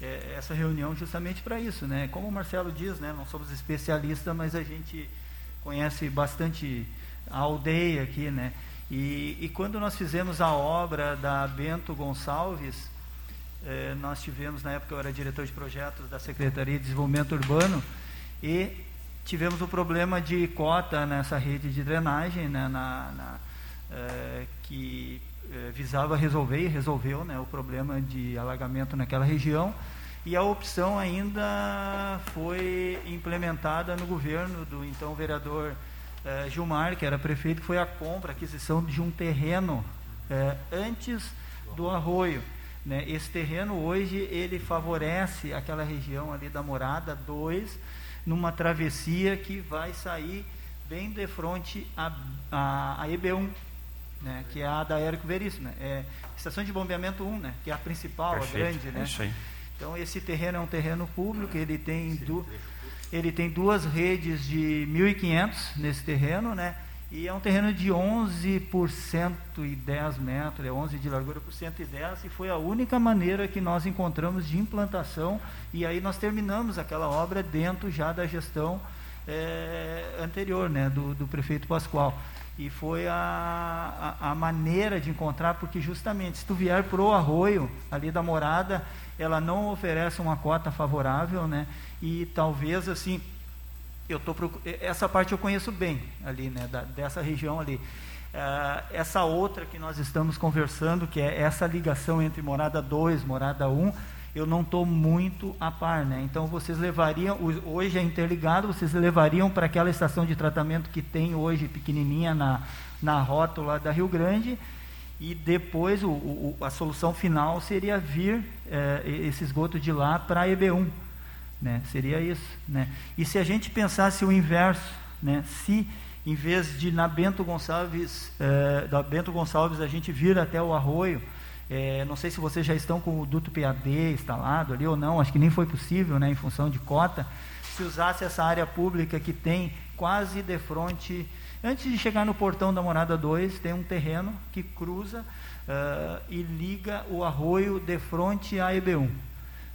é, essa reunião justamente para isso, né? Como o Marcelo diz, né? Não somos especialistas, mas a gente conhece bastante a aldeia aqui, né? E, e quando nós fizemos a obra da Bento Gonçalves, eh, nós tivemos, na época eu era diretor de projetos da Secretaria de Desenvolvimento Urbano, e tivemos o problema de cota nessa rede de drenagem, né, na, na, eh, que eh, visava resolver e resolveu né, o problema de alagamento naquela região. E a opção ainda foi implementada no governo do então vereador eh, Gilmar, que era prefeito, que foi a compra, a aquisição de um terreno eh, antes do arroio. Né? Esse terreno hoje ele favorece aquela região ali da Morada 2, numa travessia que vai sair bem de frente à, à, à EB1, né? que é a da Érico Veríssimo. Né? É estação de bombeamento 1, né? que é a principal, Perfeito, a grande. Né? é isso aí. Então esse terreno é um terreno público, ele tem, du ele tem duas redes de 1.500 nesse terreno, né? E é um terreno de 11 por 110 metros, é 11 de largura por 110, e foi a única maneira que nós encontramos de implantação, e aí nós terminamos aquela obra dentro já da gestão eh, anterior, né, do, do prefeito Pascoal. E foi a, a, a maneira de encontrar, porque justamente se tu vier pro arroio ali da morada, ela não oferece uma cota favorável, né? E talvez assim, eu tô procu- essa parte eu conheço bem ali, né? Da, dessa região ali. Ah, essa outra que nós estamos conversando, que é essa ligação entre morada 2, morada 1, um, eu não estou muito a par, né? Então vocês levariam, hoje é interligado, vocês levariam para aquela estação de tratamento que tem hoje pequenininha na, na rótula da Rio Grande e depois o, o- a solução final seria vir eh, esse esgoto de lá para a EB1. Né? Seria isso. Né? E se a gente pensasse o inverso, né? se em vez de na Bento Gonçalves, eh, da Bento Gonçalves a gente vir até o arroio, eh, não sei se vocês já estão com o duto PAD instalado ali ou não, acho que nem foi possível, né, em função de cota, se usasse essa área pública que tem quase de frente, antes de chegar no portão da Morada 2, tem um terreno que cruza uh, e liga o arroio de frente à EB1.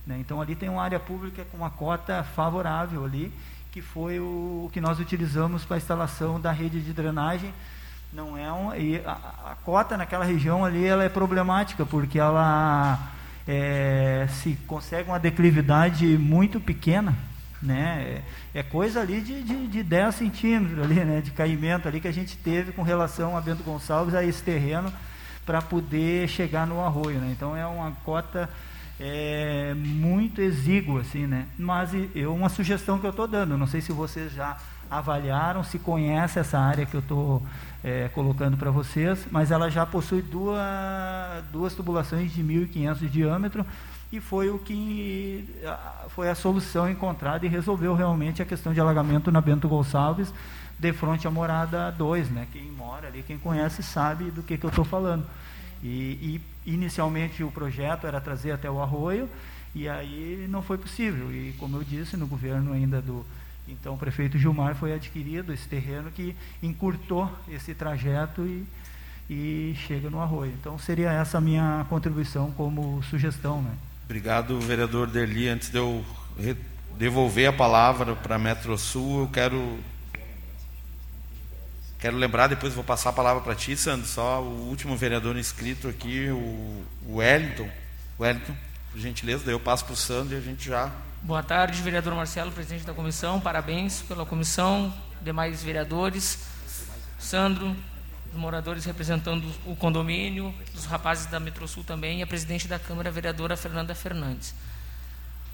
Né? Então ali tem uma área pública com uma cota favorável ali, que foi o, o que nós utilizamos para a instalação da rede de drenagem. Não é um, e a, a cota naquela região ali ela é problemática porque ela é, se consegue uma declividade muito pequena, né? É, é coisa ali de, de, de 10 centímetros ali, né? De caimento ali que a gente teve com relação a Bento Gonçalves a esse terreno para poder chegar no arroio. Né? Então é uma cota é, muito exígua, assim, né? Mas eu uma sugestão que eu estou dando, não sei se vocês já avaliaram, se conhece essa área que eu estou é, colocando para vocês, mas ela já possui duas, duas tubulações de 1.500 de diâmetro e foi o que foi a solução encontrada e resolveu realmente a questão de alagamento na Bento Gonçalves de frente à morada 2, né? Quem mora ali, quem conhece, sabe do que, que eu estou falando. E, e, inicialmente o projeto era trazer até o arroio, e aí não foi possível. E como eu disse, no governo ainda do então prefeito Gilmar foi adquirido esse terreno que encurtou esse trajeto e, e chega no arroio. Então seria essa a minha contribuição como sugestão. Né? Obrigado, vereador Derli. Antes de eu devolver a palavra para a Metro Sul, eu quero Quero lembrar, depois vou passar a palavra para ti, Sandro, só o último vereador inscrito aqui, o, Wellington. Wellington, por gentileza, daí eu passo para o Sandro e a gente já. Boa tarde, vereador Marcelo, presidente da comissão. Parabéns pela comissão, demais vereadores. Sandro, moradores representando o condomínio, os rapazes da Metrosul também, e a presidente da Câmara, a vereadora Fernanda Fernandes.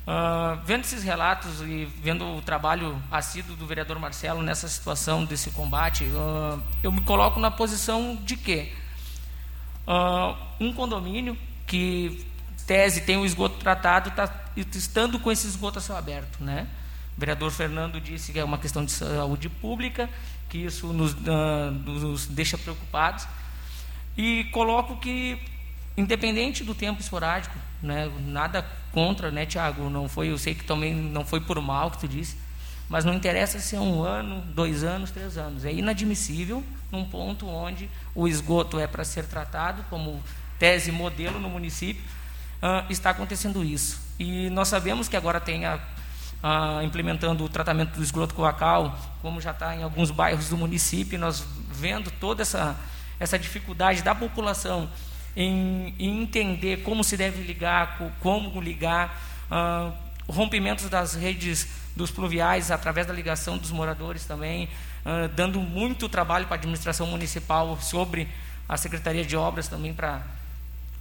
Uh, vendo esses relatos e vendo o trabalho assíduo do vereador Marcelo nessa situação desse combate, uh, eu me coloco na posição de que uh, um condomínio que tese tem o esgoto tratado está estando com esse esgoto a céu aberto, né? O vereador Fernando disse que é uma questão de saúde pública, que isso nos, nos deixa preocupados e coloco que independente do tempo esporádico, né, nada contra, né, Tiago? Não foi, eu sei que também não foi por mal que tu disse, mas não interessa se é um ano, dois anos, três anos. É inadmissível num ponto onde o esgoto é para ser tratado como tese modelo no município, uh, está acontecendo isso. E nós sabemos que agora tem a, uh, implementando o tratamento do esgoto coacal, como já está em alguns bairros do município, nós vendo toda essa, essa dificuldade da população em, em entender como se deve ligar, como ligar, uh, rompimentos das redes dos pluviais através da ligação dos moradores também, uh, dando muito trabalho para a administração municipal sobre a Secretaria de Obras também para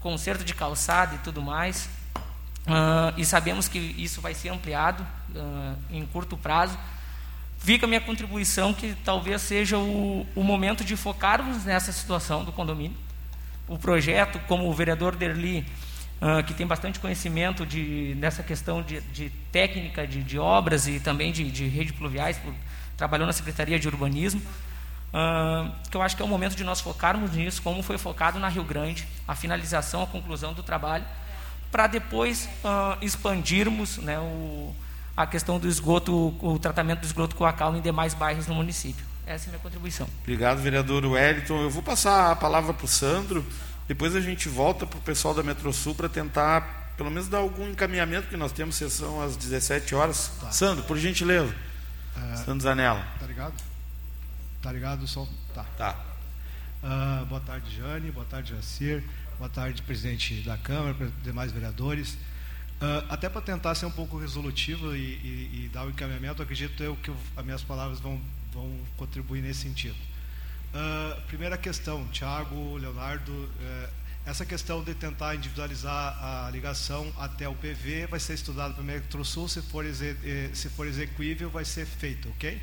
conserto de calçada e tudo mais. Uh, e sabemos que isso vai ser ampliado uh, em curto prazo. Fica a minha contribuição que talvez seja o, o momento de focarmos nessa situação do condomínio, o projeto, como o vereador Derli, uh, que tem bastante conhecimento de, nessa questão de, de técnica de, de, obras e também de, de rede pluviais, por, trabalhou na Secretaria de Urbanismo, uh, que eu acho que é o momento de nós focarmos nisso, como foi focado na Rio Grande, a finalização, a conclusão do trabalho, para depois uh, expandirmos né, o, a questão do esgoto, o tratamento do esgoto coacal em demais bairros no município. Essa é a minha contribuição. Obrigado, vereador Wellington. Eu vou passar a palavra para o Sandro, depois a gente volta para o pessoal da Metrosul para tentar, pelo menos, dar algum encaminhamento, que nós temos sessão às 17 horas. Tá. Sandro, por gentileza. É, Sandro Zanella. Tá ligado? Tá ligado o som? Tá. Tá. Uh, boa tarde, Jane. Boa tarde, Jacir. Boa tarde, presidente da Câmara, demais vereadores. Uh, até para tentar ser um pouco resolutivo e, e, e dar o um encaminhamento, acredito eu que as minhas palavras vão vão contribuir nesse sentido. Uh, primeira questão, Tiago, Leonardo, uh, essa questão de tentar individualizar a ligação até o PV vai ser estudado pelo Metrosul, se for, eh, se for execuível vai ser feito, ok?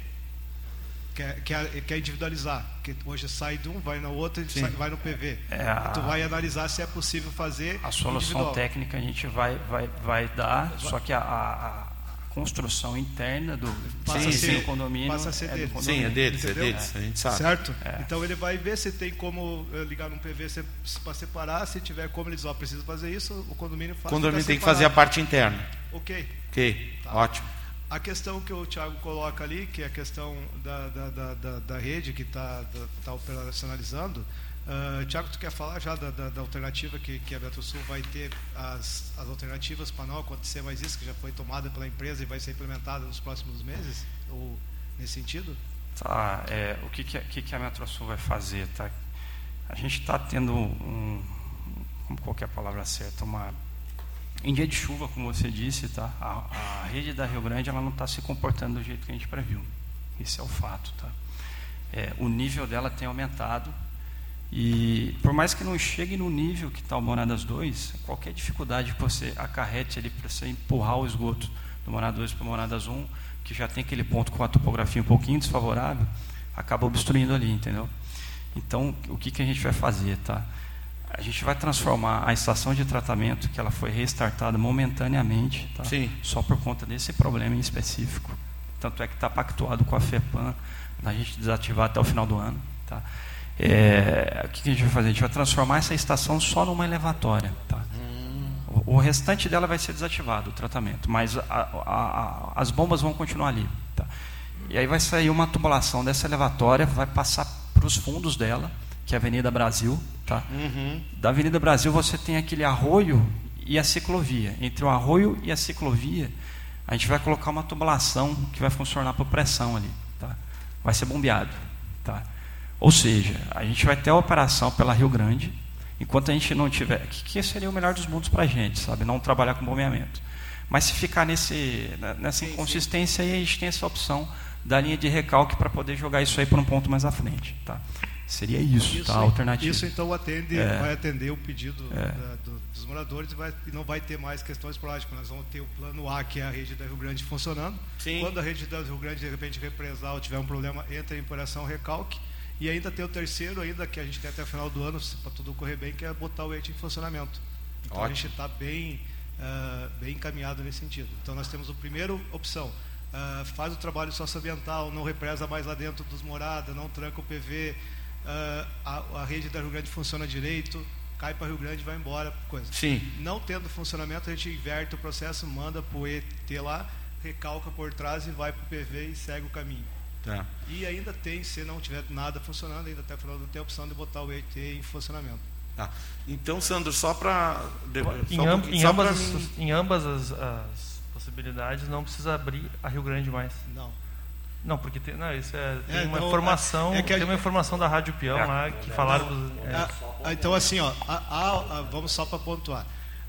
Quer, quer, quer individualizar, que hoje sai de um, vai no outro e sai, vai no PV. É a... Tu vai analisar se é possível fazer. A solução técnica a gente vai, vai, vai dar, vai. só que a, a construção interna do, passa sim, sim, condomínio. Passa a ser é dele. Sim, é deles, é deles, a gente sabe. Certo? É. Então ele vai ver se tem como eh, ligar num PV para separar, se tiver como eles ó, precisam fazer isso, o condomínio faz. O condomínio tem que separado. fazer a parte interna. Ok. Ok, Tá. ótimo. A questão que o Thiago coloca ali, que é a questão da, da, da, da, rede que está tá operacionalizando, uh, Thiago, tu quer falar já da, da, da alternativa que, que a Metrosul vai ter, as, as alternativas para não acontecer mais isso, que já foi tomada pela empresa e vai ser implementada nos próximos meses? Ou nesse sentido? Tá, é, o que, que, que, que a Metrosul vai fazer? Tá? A gente está tendo um, como qualquer palavra certa, uma em dia de chuva, como você disse, tá? A, a rede da Rio Grande ela não está se comportando do jeito que a gente previu. Isso é o fato, tá? É, o nível dela tem aumentado e por mais que não chegue no nível que está o Moradas 2, qualquer dificuldade que você acarrete ali para você empurrar o esgoto do Moradas 2 para o Moradas 1, que já tem aquele ponto com a topografia um pouquinho desfavorável, acaba obstruindo ali, entendeu? Então, o que, que a gente vai fazer, tá? A gente vai transformar a estação de tratamento, que ela foi restartada momentaneamente, tá? Sim. só por conta desse problema em específico. Tanto é que está pactuado com a FEPAM, a gente desativar até o final do ano. Tá? É, o que que a gente vai fazer? A gente vai transformar essa estação só numa elevatória. Tá? O, o restante dela vai ser desativado, o tratamento, mas a- a- a- as bombas vão continuar ali. Tá? E aí vai sair uma tubulação dessa elevatória, vai passar para os fundos dela, que é a Avenida Brasil. Tá? Uhum. Da Avenida Brasil você tem aquele arroio e a ciclovia. Entre o arroio e a ciclovia, a gente vai colocar uma tubulação que vai funcionar por pressão ali. Tá? Vai ser bombeado. Tá? Ou seja, a gente vai ter a operação pela Rio Grande, enquanto a gente não tiver. Que, que seria o melhor dos mundos para a gente, sabe? Não trabalhar com bombeamento. Mas se ficar nesse, nessa inconsistência, aí a gente tem essa opção da linha de recalque para poder jogar isso aí para um ponto mais à frente. Tá? Seria isso, tá? a alternativa. Isso então atende, É. vai atender o pedido É. da- do- dos moradores e, vai- e não vai ter mais questões esporádicas. Nós vamos ter o plano A, que é a rede da Rio Grande funcionando. Sim. Quando a rede da Rio Grande de repente represar ou tiver um problema, entra em operação recalque. E ainda tem o terceiro, ainda que a gente quer até o final do ano, para tudo correr bem, que é botar o eixo em funcionamento. Então a Ótimo. gente está bem, ah, bem encaminhado nesse sentido. Então nós temos a primeira opção. ah, faz o trabalho socioambiental, não represa mais lá dentro dos moradas, não tranca o PV, a, a rede da Rio Grande funciona direito, cai para Rio Grande e vai embora. Coisa. Sim. Não tendo funcionamento, a gente inverte o processo, manda para o ET lá, recalca por trás e vai para o PV e segue o caminho. Tá. E ainda tem, se não tiver nada funcionando, ainda até o final do tem a opção de botar o ET em funcionamento. Tá. Então, Sandro, só para. Em, amb- em ambas, as, em ambas as, as possibilidades não precisa abrir a Rio Grande mais. Não. Não, porque tem, não, isso é, tem É, uma não, informação, é- é que a tem uma informação da Rádio Peão É, lá que falaram dos, é, ah, ah, então, assim, ó, a- a- a- vamos só para pontuar.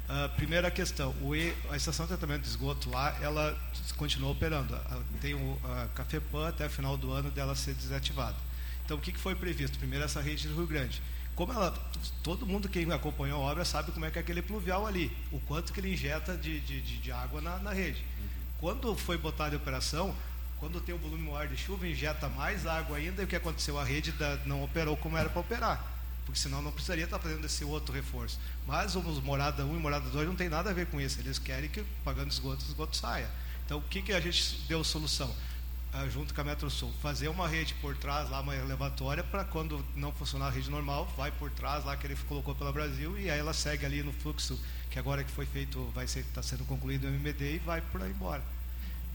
A primeira questão, o E- a estação de tratamento de esgoto lá, ela continua operando. A- Tem o a Cafepan até o final do ano dela ser desativada. Então, o que, que foi previsto? Primeiro, essa rede do Rio Grande. Como ela, todo mundo que acompanhou a obra sabe como é que é aquele pluvial ali, o quanto que ele injeta de, de, de- de água na, na rede. Quando foi botada em operação, quando tem o volume maior de chuva, injeta mais água ainda, e o que aconteceu? A rede da- não operou como era para operar, porque senão não precisaria estar fazendo esse outro reforço. Mas os Morada 1 e Morada 2 não tem nada a ver com isso, eles querem que, pagando esgoto, o esgoto saia. Então, o que, que a gente deu solução? Ah, junto com a Metrosul, fazer uma rede por trás, lá uma elevatória, para quando não funcionar a rede normal, vai por trás lá que ele colocou pela Brasil e aí ela segue ali no fluxo que agora que foi feito, vai ser está sendo concluído o MMD e vai por aí embora.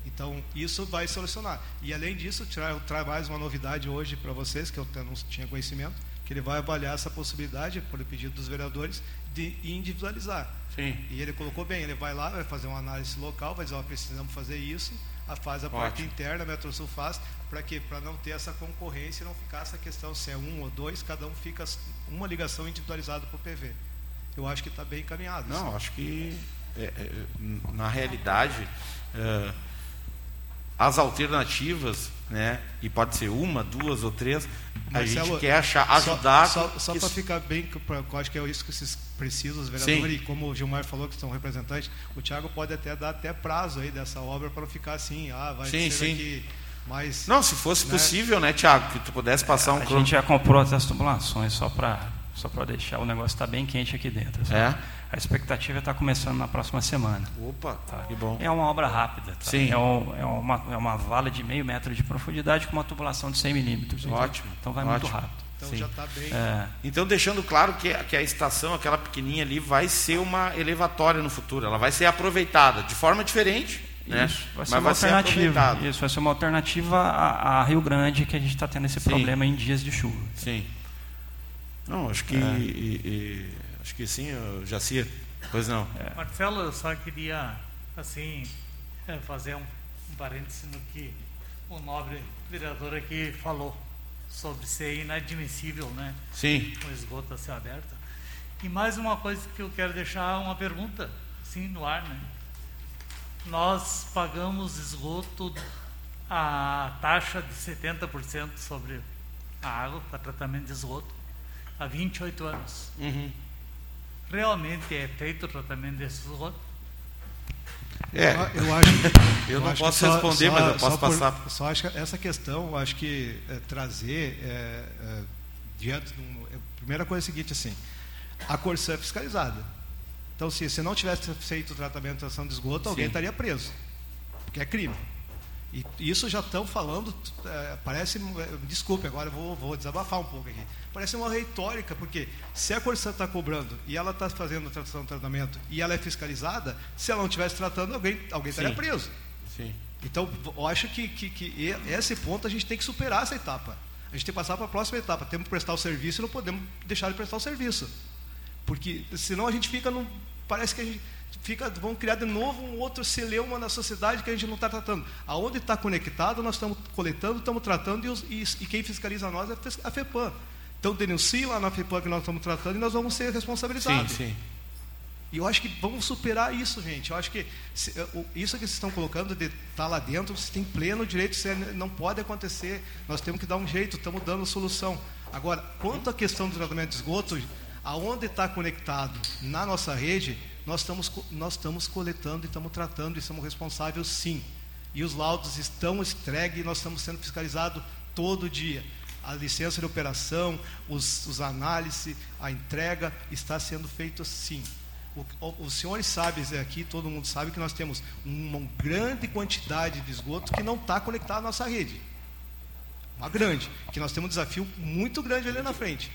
Então, isso vai solucionar. E além disso, traz traz mais uma novidade hoje para vocês, que eu não tinha conhecimento, que ele vai avaliar essa possibilidade, por pedido dos vereadores, de individualizar. Sim. E ele colocou bem, ele vai lá, vai fazer uma análise local, vai dizer, ó, precisamos fazer isso, a faz a parte Ótimo. interna, a Metrosul faz, para quê? Para não ter essa concorrência e não ficar essa questão se é um ou dois, cada um fica uma ligação individualizada para o PV. Eu acho que está bem encaminhado. Não, assim. acho que é, é, na realidade é, as alternativas, né, e pode ser uma, duas ou três, a Marcelo, gente quer achar, só- ajudar. Só, que só para ficar bem, que pra- eu acho que é isso que vocês precisam, os vereadores, Sim. e como o Gilmar falou que são representantes, o Thiago pode até dar até prazo aí dessa obra para não ficar assim, ah, vai Sim, ser sim. aqui mais. Não, se fosse né? possível, né, Tiago, que tu pudesse passar um a crono- gente já comprou até as tubulações só para Só para deixar o negócio está bem quente aqui dentro. Assim. É? A expectativa está começando na próxima semana. Opa, tá. que bom. É uma obra rápida. Tá? Sim. É, um, é, uma, é uma vala de meio metro de profundidade com uma tubulação de 100 milímetros. Ótimo. Então vai ótimo. muito rápido. Então Sim. já está bem. É. Então, deixando claro que, que a estação, aquela pequenininha ali, vai ser uma elevatória no futuro. Ela vai ser aproveitada de forma diferente, né? Isso, vai ser mas uma vai ser alternativa. aproveitada. Isso vai ser uma alternativa a, a Rio Grande que a gente está tendo esse Sim. problema em dias de chuva. Sim. Não, acho que. É. e- e- acho que sim, eu- Jacir. Pois não. Marcelo, eu só queria, assim, eh, fazer um, parêntese no que o nobre vereador aqui falou sobre ser inadmissível, né? Sim. O esgoto a céu aberto. E mais uma coisa que eu quero deixar uma pergunta, assim, no ar, né? Nós pagamos esgoto a taxa de 70% sobre a água para tratamento de esgoto há 28 anos. Uhum. Realmente é feito o tratamento desse esgoto? É. Eu, eu acho. Eu não acho posso só- responder, só- mas eu posso só por- passar. Só acho que essa questão, eu acho que é, trazer é, é, diante de um, é, a primeira coisa é a seguinte assim, a Corsã é fiscalizada. Então, se se não tivesse feito o tratamento de ação de esgoto, alguém Sim. estaria preso, porque é crime. E isso já estão falando, é, parece, é, desculpe, agora vou, vou desabafar um pouco aqui. Parece uma retórica, porque se a Corsã está cobrando e ela está fazendo a tração de tratamento e ela é fiscalizada, se ela não estivesse tratando, alguém, alguém estaria Sim. preso. Sim. Então, eu acho que, que, que esse ponto a gente tem que superar essa etapa. A gente tem que passar para a próxima etapa. Temos que prestar o serviço e não podemos deixar de prestar o serviço. Porque senão a gente fica num. Parece que a gente fica. Vamos criar de novo um outro celeuma na sociedade que a gente não está tratando. Aonde está conectado, nós estamos coletando, estamos tratando e, e, e quem fiscaliza nós é a FEPAM. Então denuncie lá na FEPAM que nós estamos tratando e nós vamos ser responsabilizados. Sim, sim. E eu acho que vamos superar isso, gente. Eu acho que se- isso que vocês estão colocando de estar lá dentro, vocês têm pleno direito, isso não pode acontecer. Nós temos que dar um jeito, estamos dando solução. Agora, quanto à questão do tratamento de esgoto, aonde está conectado na nossa rede, nós estamos, nós estamos coletando e estamos tratando e somos responsáveis sim. E os laudos estão entregues e nós estamos sendo fiscalizados todo dia. A licença de operação, os, os análises, a entrega está sendo feito sim. O- os senhores sabem aqui, todo mundo sabe que nós temos uma grande quantidade de esgoto que não está conectado à nossa rede. Uma grande. Que nós temos um desafio muito grande ali na frente.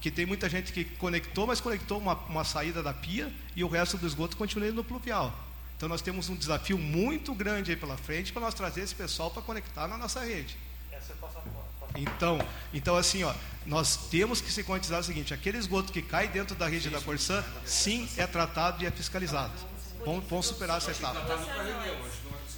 Que tem muita gente que conectou, mas conectou uma, uma saída da pia e o resto do esgoto continua indo no pluvial. Então nós temos um desafio muito grande aí pela frente para nós trazer esse pessoal para conectar na nossa rede. Então, então assim, ó, nós temos que se conscientizar o seguinte: aquele esgoto que cai dentro da rede da Corsã, sim, é tratado e é fiscalizado. Vamos, vamos superar essa etapa.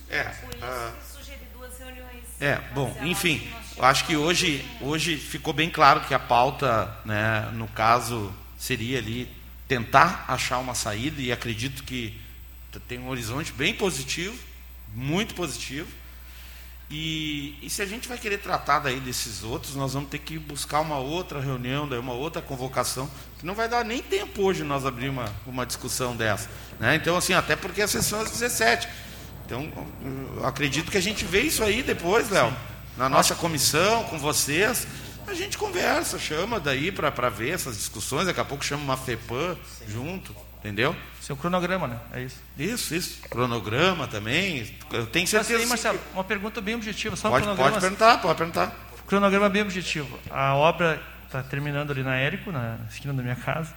É, Por isso ah, que sugeri duas reuniões. É, bom, enfim, eu acho que hoje, hoje ficou bem claro que a pauta, né, no caso, seria ali tentar achar uma saída e acredito que tem um horizonte bem positivo, muito positivo. E, e se a gente vai querer tratar daí desses outros, nós vamos ter que buscar uma outra reunião, daí uma outra convocação, que não vai dar nem tempo hoje nós abrir uma, uma discussão dessa. Né? Então, assim, até porque a sessão é às 17. Então, eu acredito que a gente vê isso aí depois, Léo. Na nossa comissão, com vocês. A gente conversa, chama daí para ver essas discussões. Daqui a pouco chama uma FEPAM junto, entendeu? Seu cronograma, né? É isso. Isso, isso. Cronograma também. Eu tenho Mas certeza. aí, Marcelo, uma pergunta bem objetiva. Só Pode, cronograma. pode perguntar, pode perguntar. Cronograma bem objetivo. A obra está terminando ali na Érico, na esquina da minha casa.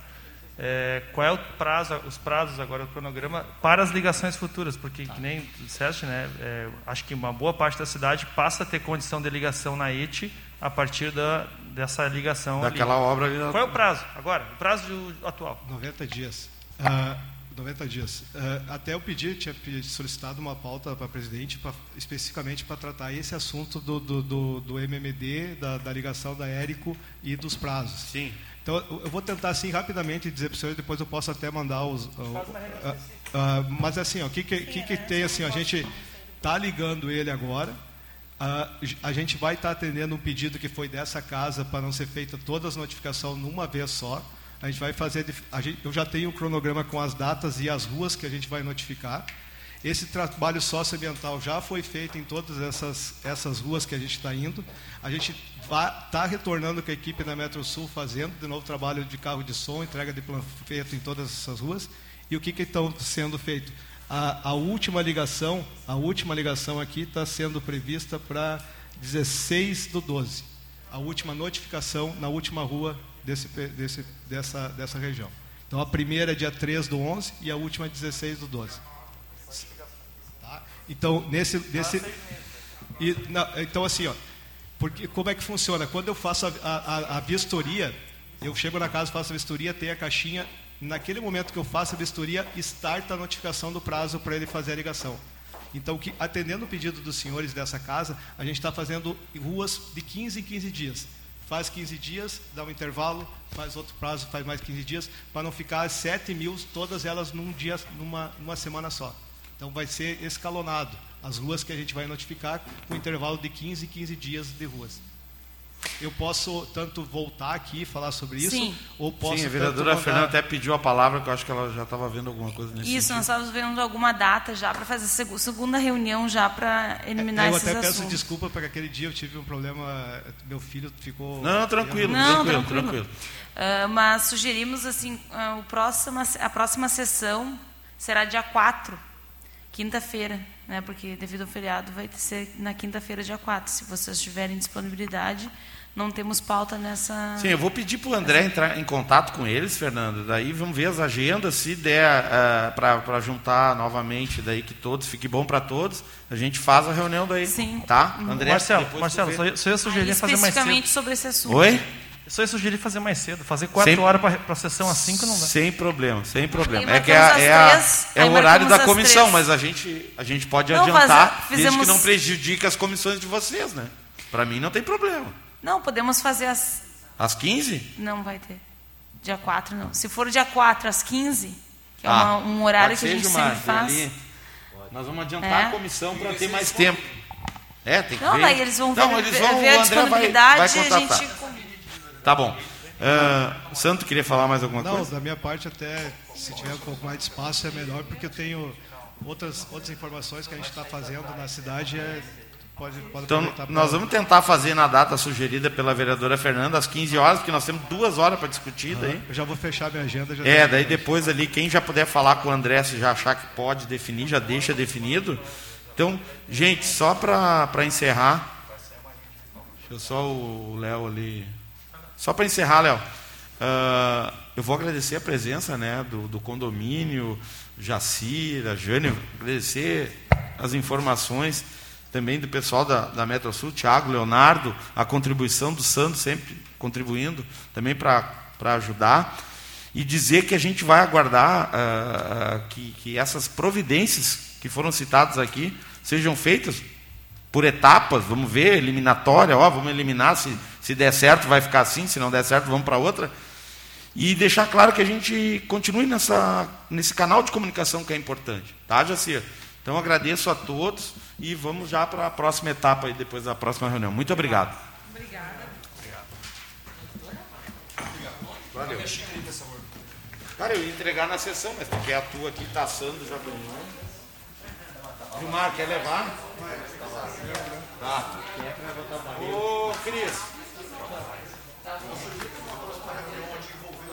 É, qual é o prazo, os prazos agora, o cronograma para as ligações futuras? Porque, que nem disseste, né, é, acho que uma boa parte da cidade passa a ter condição de ligação na ET a partir da, dessa ligação Daquela ali. obra ali na- Qual é o prazo agora? O prazo do- atual? 90 dias. Ah, 90 dias. Ah, até eu pedi, tinha solicitado uma pauta para presidente, pra, especificamente para tratar esse assunto do, do, do, do MMD, da, da ligação da Érico e dos prazos. Sim. Então, eu vou tentar, assim, rapidamente dizer para o senhor, depois eu posso até mandar os... ah, ah, mas, assim, o que, que, que, que tem, assim, a gente está ligando ele agora, ah, a gente vai estar atendendo um pedido que foi dessa casa para não ser feita todas as notificações numa vez só. A gente vai fazer. A gente, eu já tenho o cronograma com as datas e as ruas que a gente vai notificar. Esse trabalho socioambiental já foi feito em todas essas, essas ruas que a gente está indo. A gente está retornando com a equipe da Metro Sul fazendo de novo trabalho de carro de som, entrega de panfleto em todas essas ruas. E o que estão sendo feito? A, a, última ligação, a última ligação aqui está sendo prevista para 16 do 12. A última notificação na última rua desse, desse, dessa, dessa região. Então a primeira é dia 3 do 11 e a última é 16 do 12. Então, nesse. nesse e, então, assim, ó, porque, como é que funciona? Quando eu faço a, a, a vistoria, eu chego na casa, faço a vistoria, tem a caixinha. Naquele momento que eu faço a vistoria, starta a notificação do prazo para ele fazer a ligação. Então, que, atendendo o pedido dos senhores dessa casa, a gente está fazendo ruas de 15 em 15 dias. Faz 15 dias, dá um intervalo, faz outro prazo, faz mais 15 dias, para não ficar 7 mil, todas elas num dia, numa, numa semana só. Então, vai ser escalonado as ruas que a gente vai notificar com intervalo de 15 e 15 dias de ruas. Eu posso tanto voltar aqui e falar sobre isso, Sim. ou posso. Sim, a vereadora mandar... Fernanda até pediu a palavra, que eu acho que ela já estava vendo alguma coisa nesse Isso, sentido. nós estávamos vendo alguma data já para fazer a segunda reunião já para eliminar é, eu esses até assuntos. peço desculpa porque aquele dia eu tive um problema, meu filho ficou. Não, tranquilo, Não, tranquilo, tranquilo. tranquilo. Uh, mas sugerimos assim, uh, o próximo, a próxima sessão será dia 4, quinta-feira, né? Porque devido ao feriado vai ser na quinta-feira, dia 4. Se vocês tiverem disponibilidade, não temos pauta nessa. Sim, eu vou pedir para o André entrar em contato com eles, Fernando. Daí vamos ver as agendas, se der uh, para juntar novamente, daí que todos fique bom para todos, a gente faz a reunião daí. Sim. Tá? Uhum. André, Marcelo, Marcelo só, só ia sugerir Aí, fazer mais cedo. especificamente sobre esse assunto. Oi? Só ia sugerir fazer mais cedo, fazer quatro Sem- horas para a sessão às cinco não dá. Sem problema, sem problema. É que é, a- é, a- três, é o horário da comissão, três. mas a gente, a gente pode Não, adiantar, faz- desde que não prejudique as comissões de vocês, né? Para mim não tem problema. Não, podemos fazer as. Às 15? Não vai ter. Dia 4 não. Se for dia 4 às 15, que é Ah, uma- um horário que a gente Gilmar, sempre faz. ali. Nós vamos adiantar É. a comissão para ter mais tempo. É, tem que Não, ver. daí eles vão Não, ver, eles vão, ver a André vai, disponibilidade vai e a contratar. gente. Tá bom. Ah, Santo, queria falar mais alguma Não, coisa? da minha parte até, se tiver um pouco mais de espaço é melhor, porque eu tenho outras, outras informações que a gente está fazendo na cidade. É, pode, pode Então, nós vamos tentar fazer na data sugerida pela vereadora Fernanda, às 15 horas, porque nós temos duas horas para discutir daí. Eu já vou fechar minha agenda. Já É, daí depois ali, quem já puder falar com o André, se já achar que pode definir, já deixa definido. Então, gente, só para encerrar. Deixa eu só o Léo ali. Só para encerrar, Léo. ah, eu vou agradecer a presença né, do, do condomínio, Jacir, a Jane, agradecer as informações também do pessoal da, da Metro Sul, Tiago, Leonardo, a contribuição do Sandro sempre contribuindo também para ajudar. E dizer que a gente vai aguardar ah, ah, que, que essas providências que foram citadas aqui sejam feitas por etapas, vamos ver, eliminatória, ó, vamos eliminar, se, se der certo vai ficar assim, se não der certo vamos para outra. E deixar claro que a gente continue nessa, nesse canal de comunicação que é importante, tá, Jacir? Então agradeço a todos e vamos já para a próxima etapa aí, depois da próxima reunião. Muito obrigado. Obrigada. Valeu. Cara, eu ia entregar na sessão, mas porque a tua aqui tá assando já ganhou. Gilmar, quer levar? Tá. Quem é que vai Thank you.